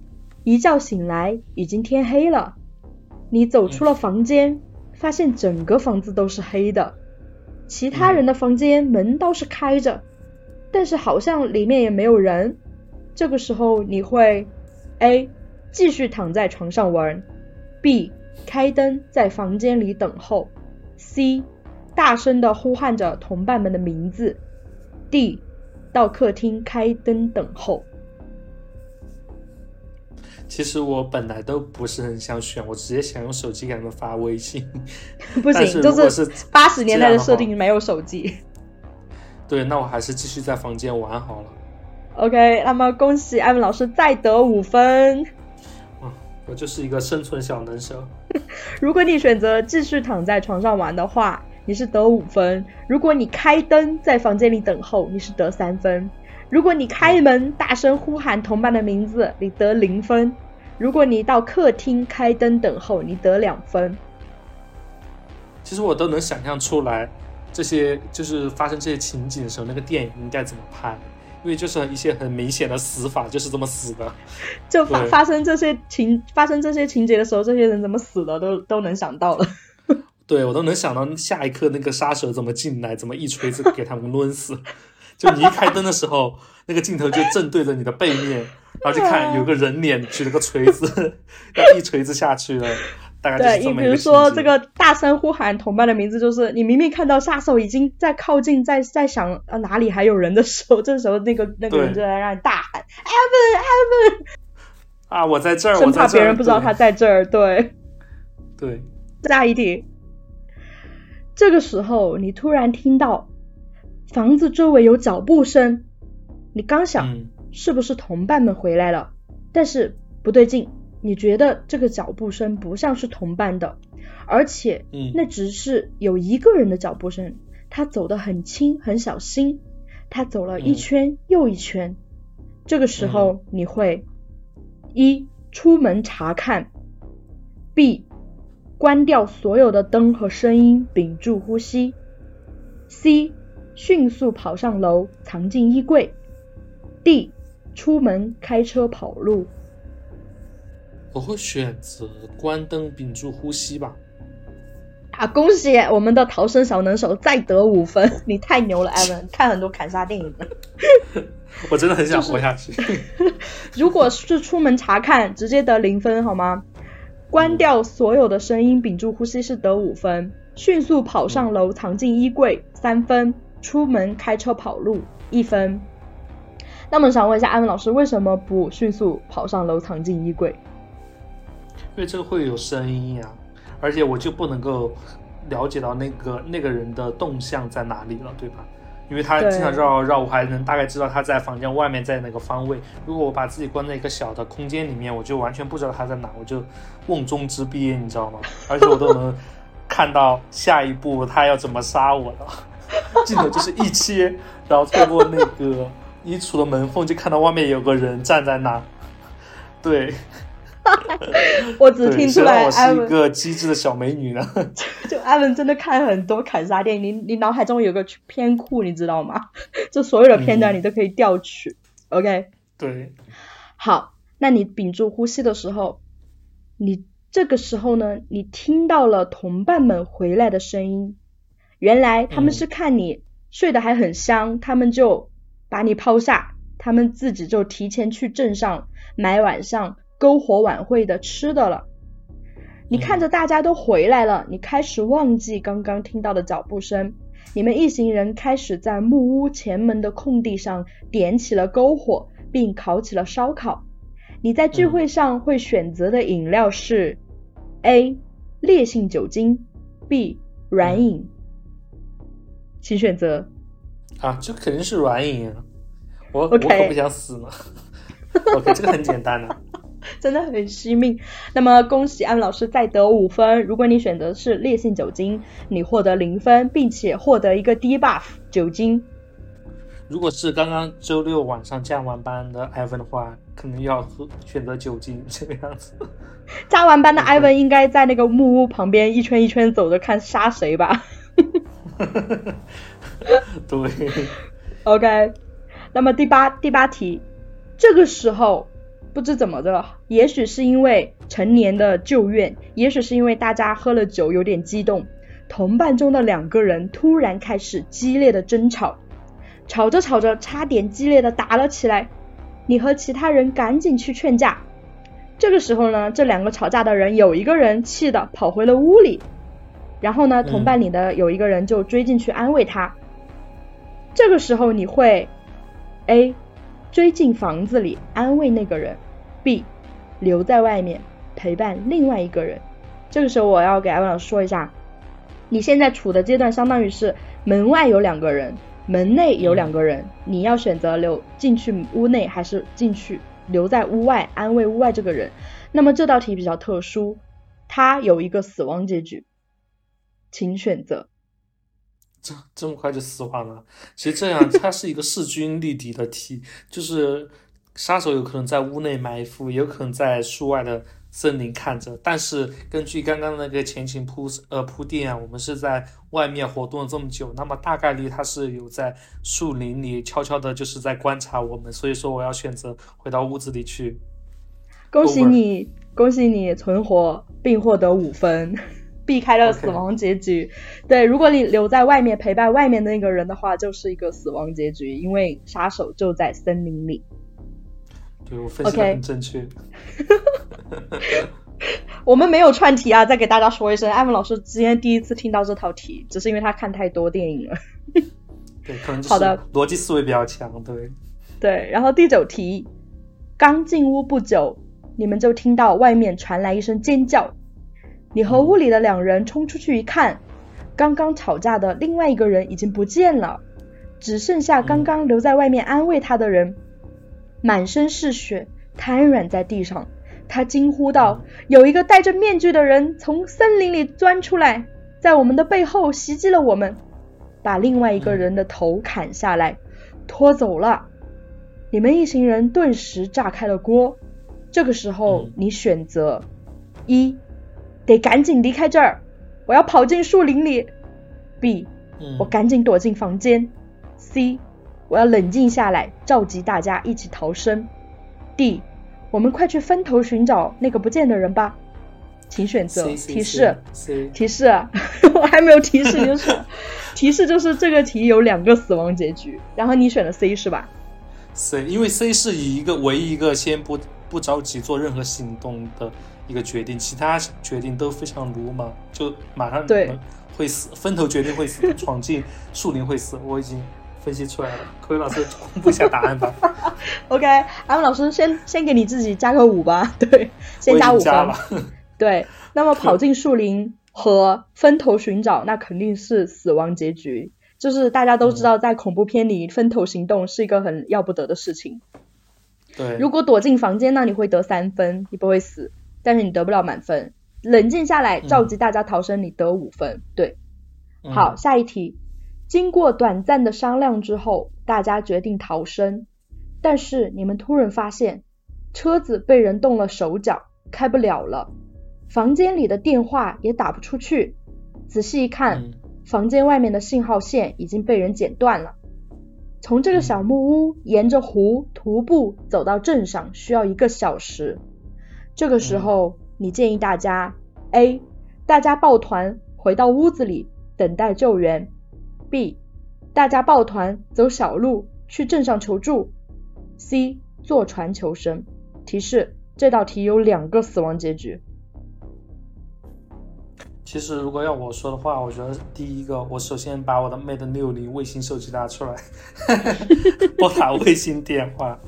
一觉醒来，已经天黑了。你走出了房间，发现整个房子都是黑的，其他人的房间门倒是开着，但是好像里面也没有人。这个时候你会 A。继续躺在床上玩。B. 开灯在房间里等候。C. 大声的呼喊着同伴们的名字。D. 到客厅开灯等候。其实我本来都不是很想选，我直接想用手机给他们发微信。(laughs) 不行，就是八十年代的设定没有手机。对，那我还是继续在房间玩好了。OK，那么恭喜艾文老师再得五分。我就是一个生存小能手。(laughs) 如果你选择继续躺在床上玩的话，你是得五分；如果你开灯在房间里等候，你是得三分；如果你开门大声呼喊同伴的名字，你得零分；如果你到客厅开灯等候，你得两分。其实我都能想象出来，这些就是发生这些情景的时候，那个电影应该怎么拍。因为就是一些很明显的死法，就是这么死的。(laughs) 就发发生这些情发生这些情节的时候，这些人怎么死的都都能想到了。(laughs) 对我都能想到下一刻那个杀手怎么进来，怎么一锤子给他们抡死。(laughs) 就你一开灯的时候，那个镜头就正对着你的背面，然后就看有个人脸举了个锤子，要一锤子下去了。对你比如说这个大声呼喊同伴的名字，就是你明明看到杀手已经在靠近，在在想呃哪里还有人的时候，这时候那个那个人就在让你大喊 Evan Evan 啊我在这儿，生怕别人不知道他在这儿。对。对，下一题，这个时候你突然听到房子周围有脚步声，你刚想是不是同伴们回来了，但是不对劲。你觉得这个脚步声不像是同伴的，而且，那只是有一个人的脚步声，他走得很轻，很小心，他走了一圈又一圈。这个时候，你会一出门查看，B 关掉所有的灯和声音，屏住呼吸，C 迅速跑上楼藏进衣柜，D 出门开车跑路。我会选择关灯，屏住呼吸吧。啊，恭喜我们的逃生小能手再得五分，你太牛了，艾文！看很多砍杀电影的。(laughs) 我真的很想活下去。如果是出门查看，直接得零分好吗？关掉所有的声音，屏住呼吸是得五分。迅速跑上楼，藏进衣柜三分。出门开车跑路一分。那么想问一下，艾文老师，为什么不迅速跑上楼，藏进衣柜？因为这个会有声音呀，而且我就不能够了解到那个那个人的动向在哪里了，对吧？因为他经常绕绕绕，我还能大概知道他在房间外面在哪个方位。如果我把自己关在一个小的空间里面，我就完全不知道他在哪，我就瓮中之鳖，你知道吗？而且我都能看到下一步他要怎么杀我了。(laughs) 镜头就是一切，然后透过那个衣橱的门缝就看到外面有个人站在那，对。(laughs) 我只听出来，我是一个机智的小美女呢。(laughs) (laughs) 就艾文真的看很多砍杀电影，你你脑海中有个片库，你知道吗？就所有的片段你都可以调取。OK。对。好，那你屏住呼吸的时候，你这个时候呢，你听到了同伴们回来的声音。原来他们是看你睡得还很香，他们就把你抛下，他们自己就提前去镇上买晚上。篝火晚会的吃的了，你看着大家都回来了，你开始忘记刚刚听到的脚步声。你们一行人开始在木屋前门的空地上点起了篝火，并烤起了烧烤。你在聚会上会选择的饮料是 A 烈性酒精，B 软饮，请选择。啊，这肯定是软饮啊！我我可不想死嘛。OK，这个很简单的。真的很惜命。那么恭喜安老师再得五分。如果你选择是烈性酒精，你获得零分，并且获得一个低 buff 酒精。如果是刚刚周六晚上加完班的艾文的话，可能要喝选择酒精这个样子。加完班的 (laughs) 艾文应该在那个木屋旁边一圈一圈走着看杀谁吧。(laughs) 对。(laughs) OK。那么第八第八题，这个时候。不知怎么的，也许是因为成年的旧怨，也许是因为大家喝了酒有点激动，同伴中的两个人突然开始激烈的争吵，吵着吵着差点激烈的打了起来。你和其他人赶紧去劝架。这个时候呢，这两个吵架的人有一个人气的跑回了屋里，然后呢，同伴里的有一个人就追进去安慰他。这个时候你会 A。追进房子里安慰那个人，B 留在外面陪伴另外一个人。这个时候我要给艾文老师说一下，你现在处的阶段相当于是门外有两个人，门内有两个人，你要选择留进去屋内还是进去留在屋外安慰屋外这个人。那么这道题比较特殊，它有一个死亡结局，请选择。这这么快就死亡了？其实这样，它是一个势均力敌的题，就是杀手有可能在屋内埋伏，也有可能在树外的森林看着。但是根据刚刚那个前情铺呃铺垫啊，我们是在外面活动了这么久，那么大概率他是有在树林里悄悄的，就是在观察我们。所以说，我要选择回到屋子里去。恭喜你，恭喜你存活并获得五分。(laughs) 避开了死亡结局，对，如果你留在外面陪伴外面的那个人的话，就是一个死亡结局，因为杀手就在森林里。对我分析的很正确。(laughs) 我们没有串题啊，再给大家说一声，艾文老师今天第一次听到这套题，只是因为他看太多电影了。(laughs) 对，可能好的逻辑思维比较强，对。对，然后第九题，刚进屋不久，你们就听到外面传来一声尖叫。你和屋里的两人冲出去一看，刚刚吵架的另外一个人已经不见了，只剩下刚刚留在外面安慰他的人，满身是血，瘫软在地上。他惊呼道：“有一个戴着面具的人从森林里钻出来，在我们的背后袭击了我们，把另外一个人的头砍下来，拖走了。”你们一行人顿时炸开了锅。这个时候，你选择一。得赶紧离开这儿，我要跑进树林里。B，我赶紧躲进房间。C，我要冷静下来，召集大家一起逃生。D，我们快去分头寻找那个不见的人吧。请选择提示。提示，(laughs) 我还没有提示就是，(laughs) 提示就是这个题有两个死亡结局，然后你选的 C 是吧？C，因为 C 是以一个唯一一个先不不着急做任何行动的。一个决定，其他决定都非常鲁莽，就马上对会死，分头决定会死，闯进树林会死，我已经分析出来了。科威老师公布一下答案吧。(laughs) OK，阿文老师先先给你自己加个五吧，(laughs) 对，先加五分。(laughs) 对，那么跑进树林和分头寻找，那肯定是死亡结局。就是大家都知道，在恐怖片里分头行动是一个很要不得的事情。对，如果躲进房间，那你会得三分，你不会死。但是你得不了满分，冷静下来，召集大家逃生，你得五分。对，好，下一题。经过短暂的商量之后，大家决定逃生。但是你们突然发现，车子被人动了手脚，开不了了。房间里的电话也打不出去。仔细一看，房间外面的信号线已经被人剪断了。从这个小木屋沿着湖徒步走到镇上，需要一个小时。这个时候，你建议大家：A. 大家抱团回到屋子里等待救援；B. 大家抱团走小路去镇上求助；C. 坐船求生。提示：这道题有两个死亡结局。其实，如果要我说的话，我觉得第一个，我首先把我的 Mate 六零卫星手机拿出来，(laughs) 拨打卫星电话。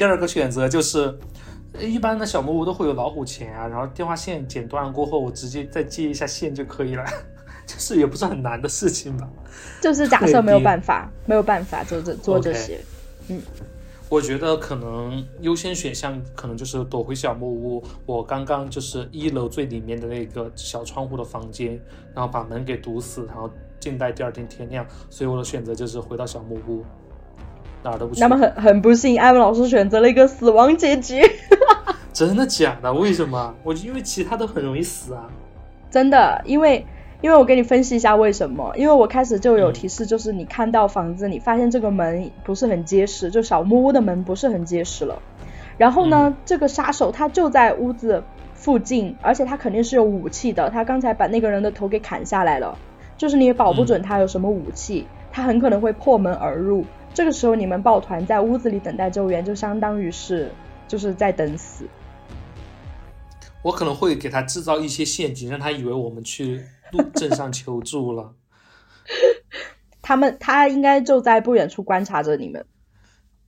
第二个选择就是。一般的小木屋都会有老虎钳啊，然后电话线剪断过后，我直接再接一下线就可以了，就是也不是很难的事情吧。就是假设没有办法，没有办法做这做这些。嗯，我觉得可能优先选项可能就是躲回小木屋。我刚刚就是一楼最里面的那个小窗户的房间，然后把门给堵死，然后静待第二天天亮。所以我的选择就是回到小木屋。哪儿都不去。那么很很不幸，艾文老师选择了一个死亡结局。(laughs) 真的假的？为什么？我因为其他都很容易死啊。真的，因为因为我给你分析一下为什么。因为我开始就有提示，就是你看到房子，你发现这个门不是很结实，就小木屋的门不是很结实了。然后呢，这个杀手他就在屋子附近，而且他肯定是有武器的。他刚才把那个人的头给砍下来了，就是你也保不准他有什么武器，他很可能会破门而入。这个时候你们抱团在屋子里等待救援，就相当于是就是在等死。我可能会给他制造一些陷阱，让他以为我们去路镇上求助了。他们他应该就在不远处观察着你们。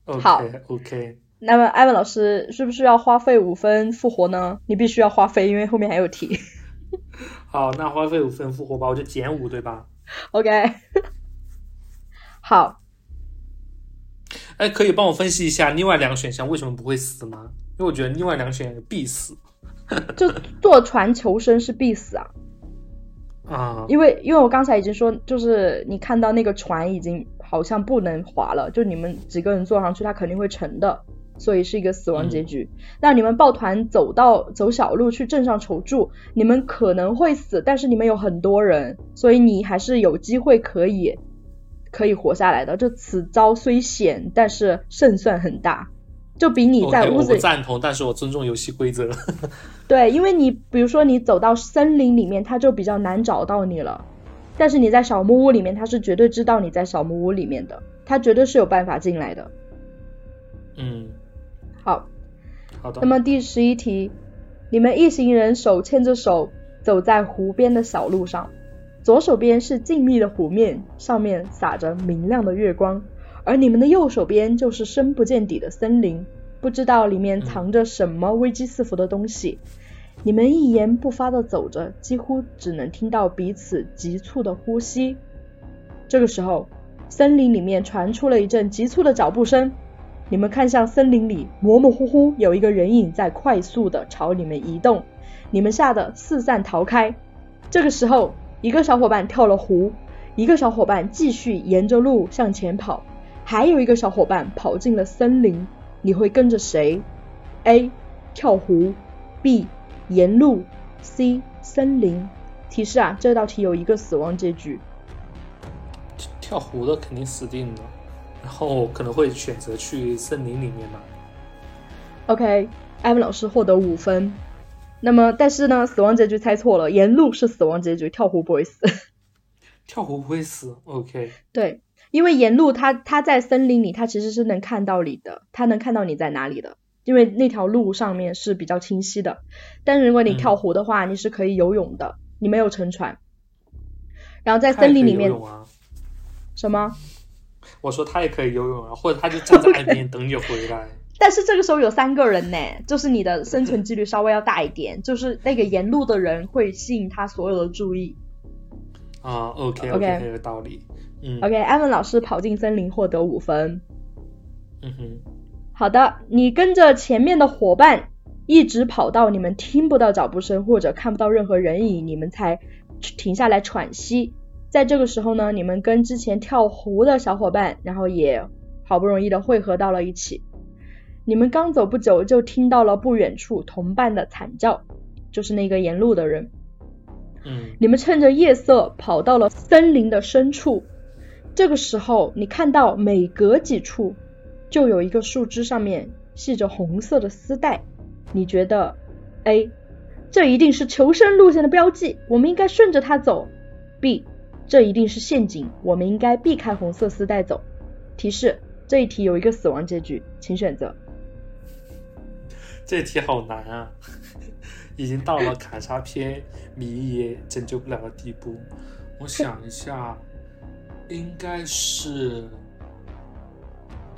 好，OK。那么艾文老师是不是要花费五分复活呢？你必须要花费，因为后面还有题。(laughs) 好，那花费五分复活吧，我就减五，对吧？OK。(laughs) 好。哎，可以帮我分析一下另外两个选项为什么不会死吗？因为我觉得另外两个选项必死。(laughs) 就坐船求生是必死啊！啊，因为因为我刚才已经说，就是你看到那个船已经好像不能划了，就你们几个人坐上去，它肯定会沉的。所以是一个死亡结局。那你们抱团走到走小路去镇上求助，你们可能会死，但是你们有很多人，所以你还是有机会可以可以活下来的。这此招虽险，但是胜算很大。就比你在屋子，我赞同，但是我尊重游戏规则。(laughs) 对，因为你比如说你走到森林里面，他就比较难找到你了。但是你在小木屋里面，他是绝对知道你在小木屋里面的，他绝对是有办法进来的。嗯，好，好的。那么第十一题，你们一行人手牵着手走在湖边的小路上，左手边是静谧的湖面，上面洒着明亮的月光。而你们的右手边就是深不见底的森林，不知道里面藏着什么危机四伏的东西。你们一言不发的走着，几乎只能听到彼此急促的呼吸。这个时候，森林里面传出了一阵急促的脚步声。你们看向森林里，模模糊糊有一个人影在快速的朝你们移动。你们吓得四散逃开。这个时候，一个小伙伴跳了湖，一个小伙伴继续沿着路向前跑。还有一个小伙伴跑进了森林，你会跟着谁？A. 跳湖，B. 沿路，C. 森林。提示啊，这道题有一个死亡结局。跳湖的肯定死定了，然后可能会选择去森林里面吧。OK，艾文老师获得五分。那么，但是呢，死亡结局猜错了，沿路是死亡结局，跳湖不会死。跳湖不会死，OK。对。因为沿路他他在森林里，他其实是能看到你的，他能看到你在哪里的，因为那条路上面是比较清晰的。但是如果你跳湖的话，你是可以游泳的，你没有沉船。然后在森林里面，什么？我说他也可以游泳啊，或者他就站在岸边等你回来。(laughs) 但是这个时候有三个人呢，就是你的生存几率稍微要大一点，就是那个沿路的人会吸引他所有的注意。啊，OK OK，很有道理。OK，艾文老师跑进森林获得五分。嗯哼，好的，你跟着前面的伙伴一直跑到你们听不到脚步声或者看不到任何人影，你们才停下来喘息。在这个时候呢，你们跟之前跳湖的小伙伴，然后也好不容易的汇合到了一起。你们刚走不久，就听到了不远处同伴的惨叫，就是那个沿路的人。嗯，你们趁着夜色跑到了森林的深处。这个时候，你看到每隔几处就有一个树枝上面系着红色的丝带，你觉得 A 这一定是求生路线的标记，我们应该顺着它走；B 这一定是陷阱，我们应该避开红色丝带走。提示：这一题有一个死亡结局，请选择。这题好难啊，(laughs) 已经到了砍杀篇谜也拯救不了的地步。我想一下。应该是，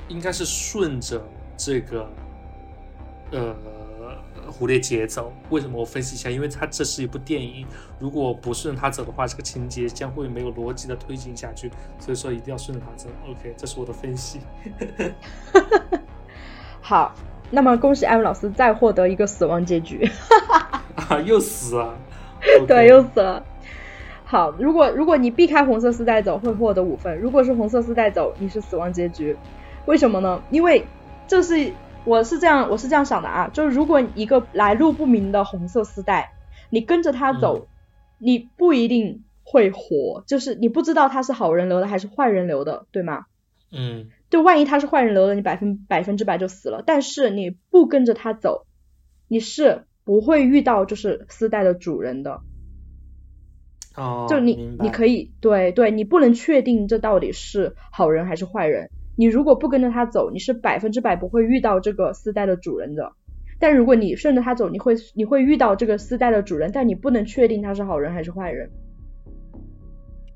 应该是顺着这个呃蝴蝶结走。为什么？我分析一下，因为它这是一部电影，如果不顺着它走的话，这个情节将会没有逻辑的推进下去。所以说一定要顺着它走。OK，这是我的分析。(laughs) 好，那么恭喜艾文老师再获得一个死亡结局。(laughs) 啊，又死了。(laughs) 对，又死了。好，如果如果你避开红色丝带走，会获得五分；如果是红色丝带走，你是死亡结局。为什么呢？因为这是我是这样我是这样想的啊，就是如果一个来路不明的红色丝带，你跟着他走，你不一定会活，就是你不知道他是好人留的还是坏人留的，对吗？嗯。就万一他是坏人留的，你百分百分之百就死了。但是你不跟着他走，你是不会遇到就是丝带的主人的。哦，就你，你可以，对对，你不能确定这到底是好人还是坏人。你如果不跟着他走，你是百分之百不会遇到这个丝带的主人的。但如果你顺着他走，你会你会遇到这个丝带的主人，但你不能确定他是好人还是坏人。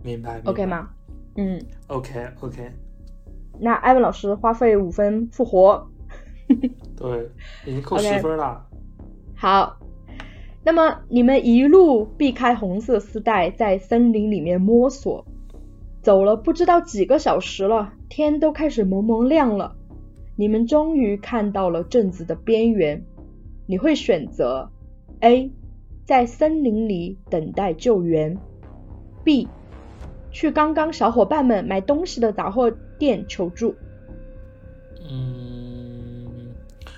明白？OK 吗？嗯。OK OK。那艾文老师花费五分复活。(laughs) 对，已经扣十分了。好。那么你们一路避开红色丝带，在森林里面摸索，走了不知道几个小时了，天都开始蒙蒙亮了。你们终于看到了镇子的边缘。你会选择 A，在森林里等待救援；B，去刚刚小伙伴们买东西的杂货店求助。嗯，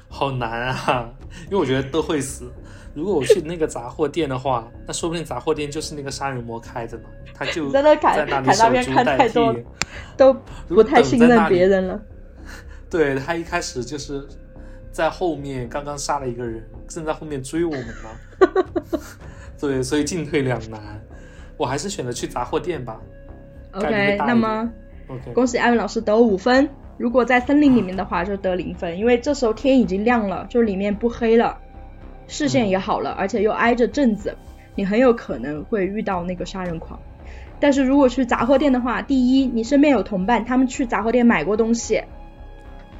好难啊！因为我觉得都会死。如果我去那个杂货店的话，(laughs) 那说不定杂货店就是那个杀人魔开的呢，他就在那在那里守株待替，都不太信任别人了。(laughs) 对他一开始就是在后面刚刚杀了一个人，正在后面追我们呢。(laughs) 对，所以进退两难，我还是选择去杂货店吧。OK，那么 OK，恭喜艾文老师得五分。如果在森林里面的话，就得零分，因为这时候天已经亮了，就里面不黑了，视线也好了，而且又挨着镇子，你很有可能会遇到那个杀人狂。但是如果去杂货店的话，第一，你身边有同伴，他们去杂货店买过东西，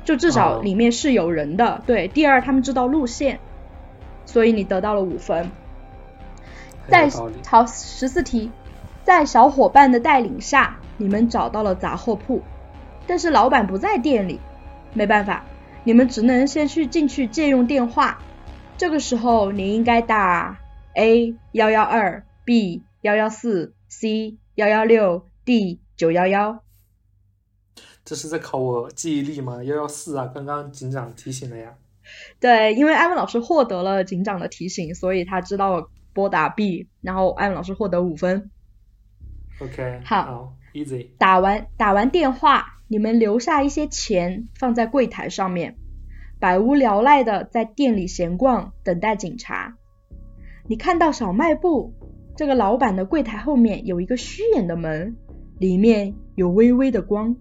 就至少里面是有人的。对，第二，他们知道路线，所以你得到了五分。在好十四题，在小伙伴的带领下，你们找到了杂货铺。但是老板不在店里，没办法，你们只能先去进去借用电话。这个时候你应该打 A 幺幺二 B 幺幺四 C 幺幺六 D 九幺幺。这是在考我记忆力吗？幺幺四啊，刚刚警长提醒了呀。对，因为艾文老师获得了警长的提醒，所以他知道拨打 B，然后艾文老师获得五分。OK，好，Easy。打完打完电话。你们留下一些钱放在柜台上面，百无聊赖的在店里闲逛，等待警察。你看到小卖部这个老板的柜台后面有一个虚掩的门，里面有微微的光。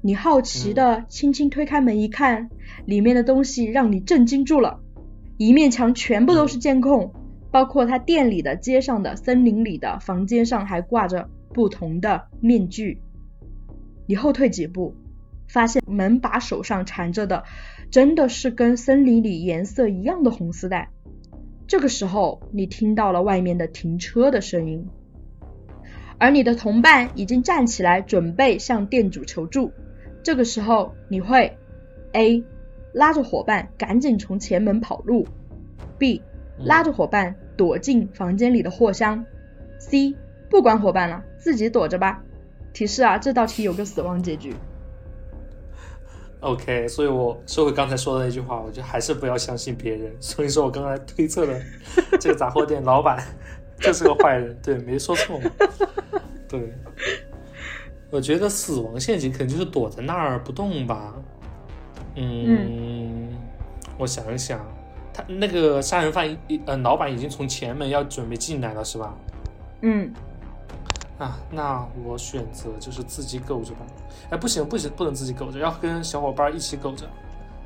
你好奇的轻轻推开门一看，里面的东西让你震惊住了。一面墙全部都是监控，包括他店里的、街上的、森林里的、房间上还挂着不同的面具。你后退几步，发现门把手上缠着的真的是跟森林里颜色一样的红丝带。这个时候，你听到了外面的停车的声音，而你的同伴已经站起来准备向店主求助。这个时候，你会 A 拉着伙伴赶紧从前门跑路，B 拉着伙伴躲进房间里的货箱，C 不管伙伴了，自己躲着吧。提示啊，这道题有个死亡结局。OK，所以我说回刚才说的那句话，我就还是不要相信别人。(laughs) 所以说我刚才推测的这个杂货店 (laughs) 老板就是个坏人，对，没说错嘛。(laughs) 对，我觉得死亡陷阱肯定就是躲在那儿不动吧。嗯，我想一想，他那个杀人犯一呃，老板已经从前门要准备进来了，是吧？嗯。啊，那我选择就是自己苟着吧。哎，不行不行，不能自己苟着，要跟小伙伴一起苟着。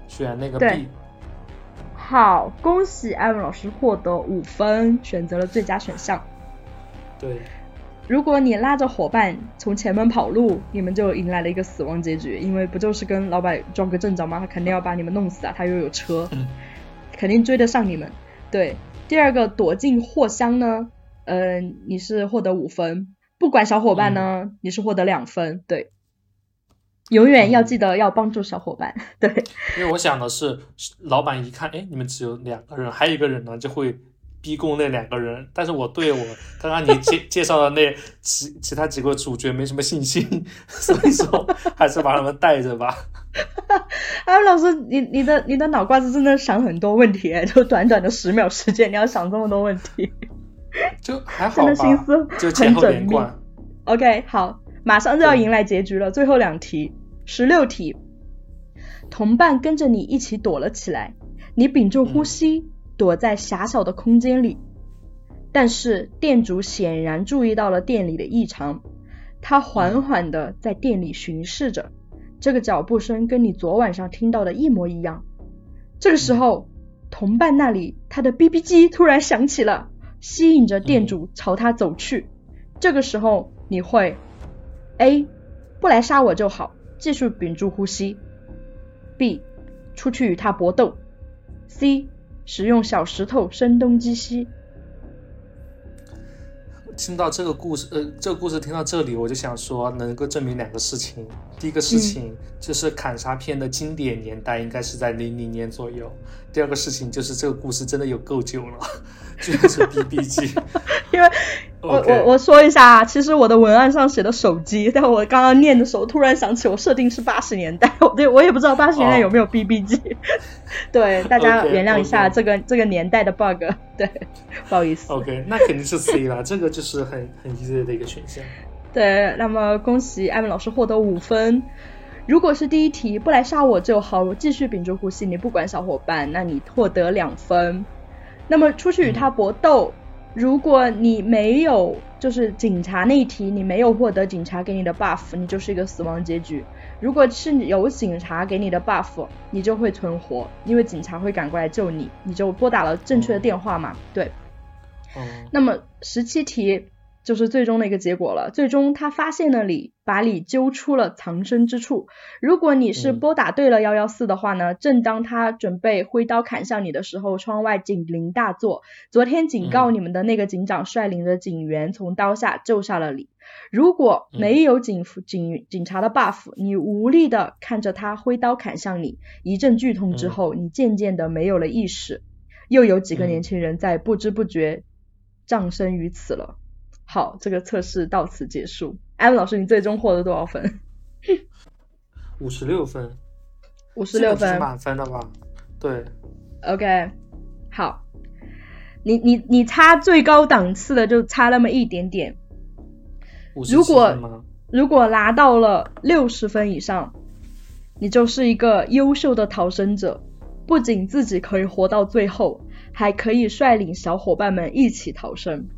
选那个 B。好，恭喜艾文老师获得五分，选择了最佳选项。对。如果你拉着伙伴从前门跑路，你们就迎来了一个死亡结局，因为不就是跟老板撞个正着吗？他肯定要把你们弄死啊！他又有车，肯定追得上你们。对。第二个躲进货箱呢？嗯，你是获得五分。不管小伙伴呢，你是获得两分，对，永远要记得要帮助小伙伴，对。因为我想的是，老板一看，哎，你们只有两个人，还有一个人呢，就会逼供那两个人。但是我对我刚刚你介 (laughs) 介绍的那其其他几个主角没什么信心，(laughs) 所以说还是把他们带着吧。(laughs) 哎，老师，你你的你的脑瓜子真的想很多问题，就短短的十秒时间，你要想这么多问题。(laughs) 就还好吧，心思很缜密。OK，好，马上就要迎来结局了，最后两题，十六题。同伴跟着你一起躲了起来，你屏住呼吸，躲在狭小的空间里。但是店主显然注意到了店里的异常，他缓缓的在店里巡视着，这个脚步声跟你昨晚上听到的一模一样。这个时候，同伴那里他的 BB 机突然响起了。吸引着店主朝他走去，这个时候你会 A 不来杀我就好，继续屏住呼吸。；B 出去与他搏斗。；C 使用小石头声东击西。听到这个故事，呃，这个故事听到这里，我就想说，能够证明两个事情。第一个事情就是砍杀片的经典年代应该是在零零年左右。第二个事情就是这个故事真的有够久了，(laughs) 居然是 B B 机。(laughs) 因为我我我说一下，其实我的文案上写的手机，但我刚刚念的时候突然想起我设定是八十年代，对我也不知道八十年代有没有 BB 机，(laughs) 对大家原谅一下这个这个年代的 bug，对，不好意思。OK，那肯定是 C 了，这个就是很很 easy 的一个选项。对，那么恭喜艾文老师获得五分。如果是第一题不来杀我就好，我继续屏住呼吸，你不管小伙伴，那你获得两分。那么出去与他搏斗，如果你没有就是警察那一题，你没有获得警察给你的 buff，你就是一个死亡结局。如果是有警察给你的 buff，你就会存活，因为警察会赶过来救你，你就拨打了正确的电话嘛。对。那么十七题。就是最终的一个结果了。最终他发现了你，把你揪出了藏身之处。如果你是拨打对了幺幺四的话呢，正当他准备挥刀砍向你的时候，窗外警铃大作。昨天警告你们的那个警长率领着警员从刀下救下了你。如果没有警警警察的 buff，你无力的看着他挥刀砍向你，一阵剧痛之后，你渐渐的没有了意识。又有几个年轻人在不知不觉葬身于此了。好，这个测试到此结束。艾文老师，你最终获得多少分？(laughs) 五十六分。(laughs) 五十六分，满分的吧？对。OK，好。你你你差最高档次的就差那么一点点。如果如果拿到了六十分以上，你就是一个优秀的逃生者，不仅自己可以活到最后，还可以率领小伙伴们一起逃生。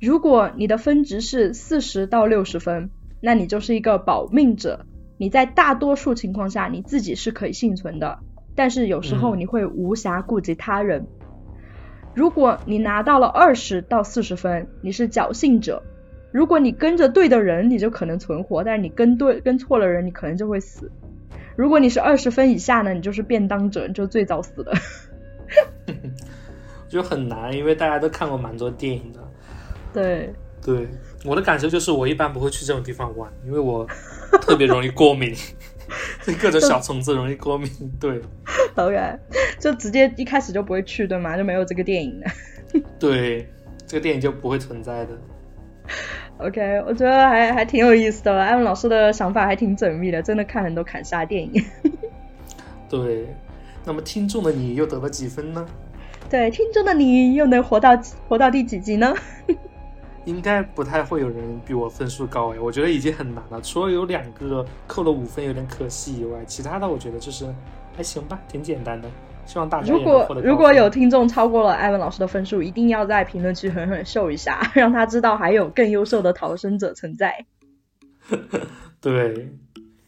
如果你的分值是四十到六十分，那你就是一个保命者。你在大多数情况下你自己是可以幸存的，但是有时候你会无暇顾及他人。如果你拿到了二十到四十分，你是侥幸者。如果你跟着对的人，你就可能存活；但是你跟对跟错了人，你可能就会死。如果你是二十分以下呢，你就是便当者，你就最早死的。(laughs) 就很难，因为大家都看过蛮多电影的。对对，我的感受就是我一般不会去这种地方玩，因为我 (laughs) 特别容易过敏，对 (laughs) 各种小虫子容易过敏。对，OK，就直接一开始就不会去，对吗？就没有这个电影的。(laughs) 对，这个电影就不会存在的。OK，我觉得还还挺有意思的，艾文老师的想法还挺缜密的，真的看很多砍杀电影。对，那么听众的你又得了几分呢？对，听众的你又能活到活到第几集呢？应该不太会有人比我分数高哎，我觉得已经很难了。除了有两个扣了五分有点可惜以外，其他的我觉得就是还行吧，挺简单的。希望大家如果如果有听众超过了艾文老师的分数，一定要在评论区狠狠秀一下，(laughs) 让他知道还有更优秀的逃生者存在。(laughs) 对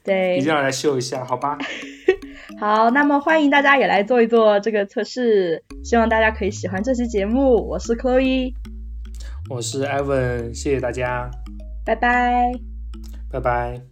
对，一定要来秀一下，好吧？(laughs) 好，那么欢迎大家也来做一做这个测试，希望大家可以喜欢这期节目。我是 Chloe。我是 Evan，谢谢大家，拜拜，拜拜。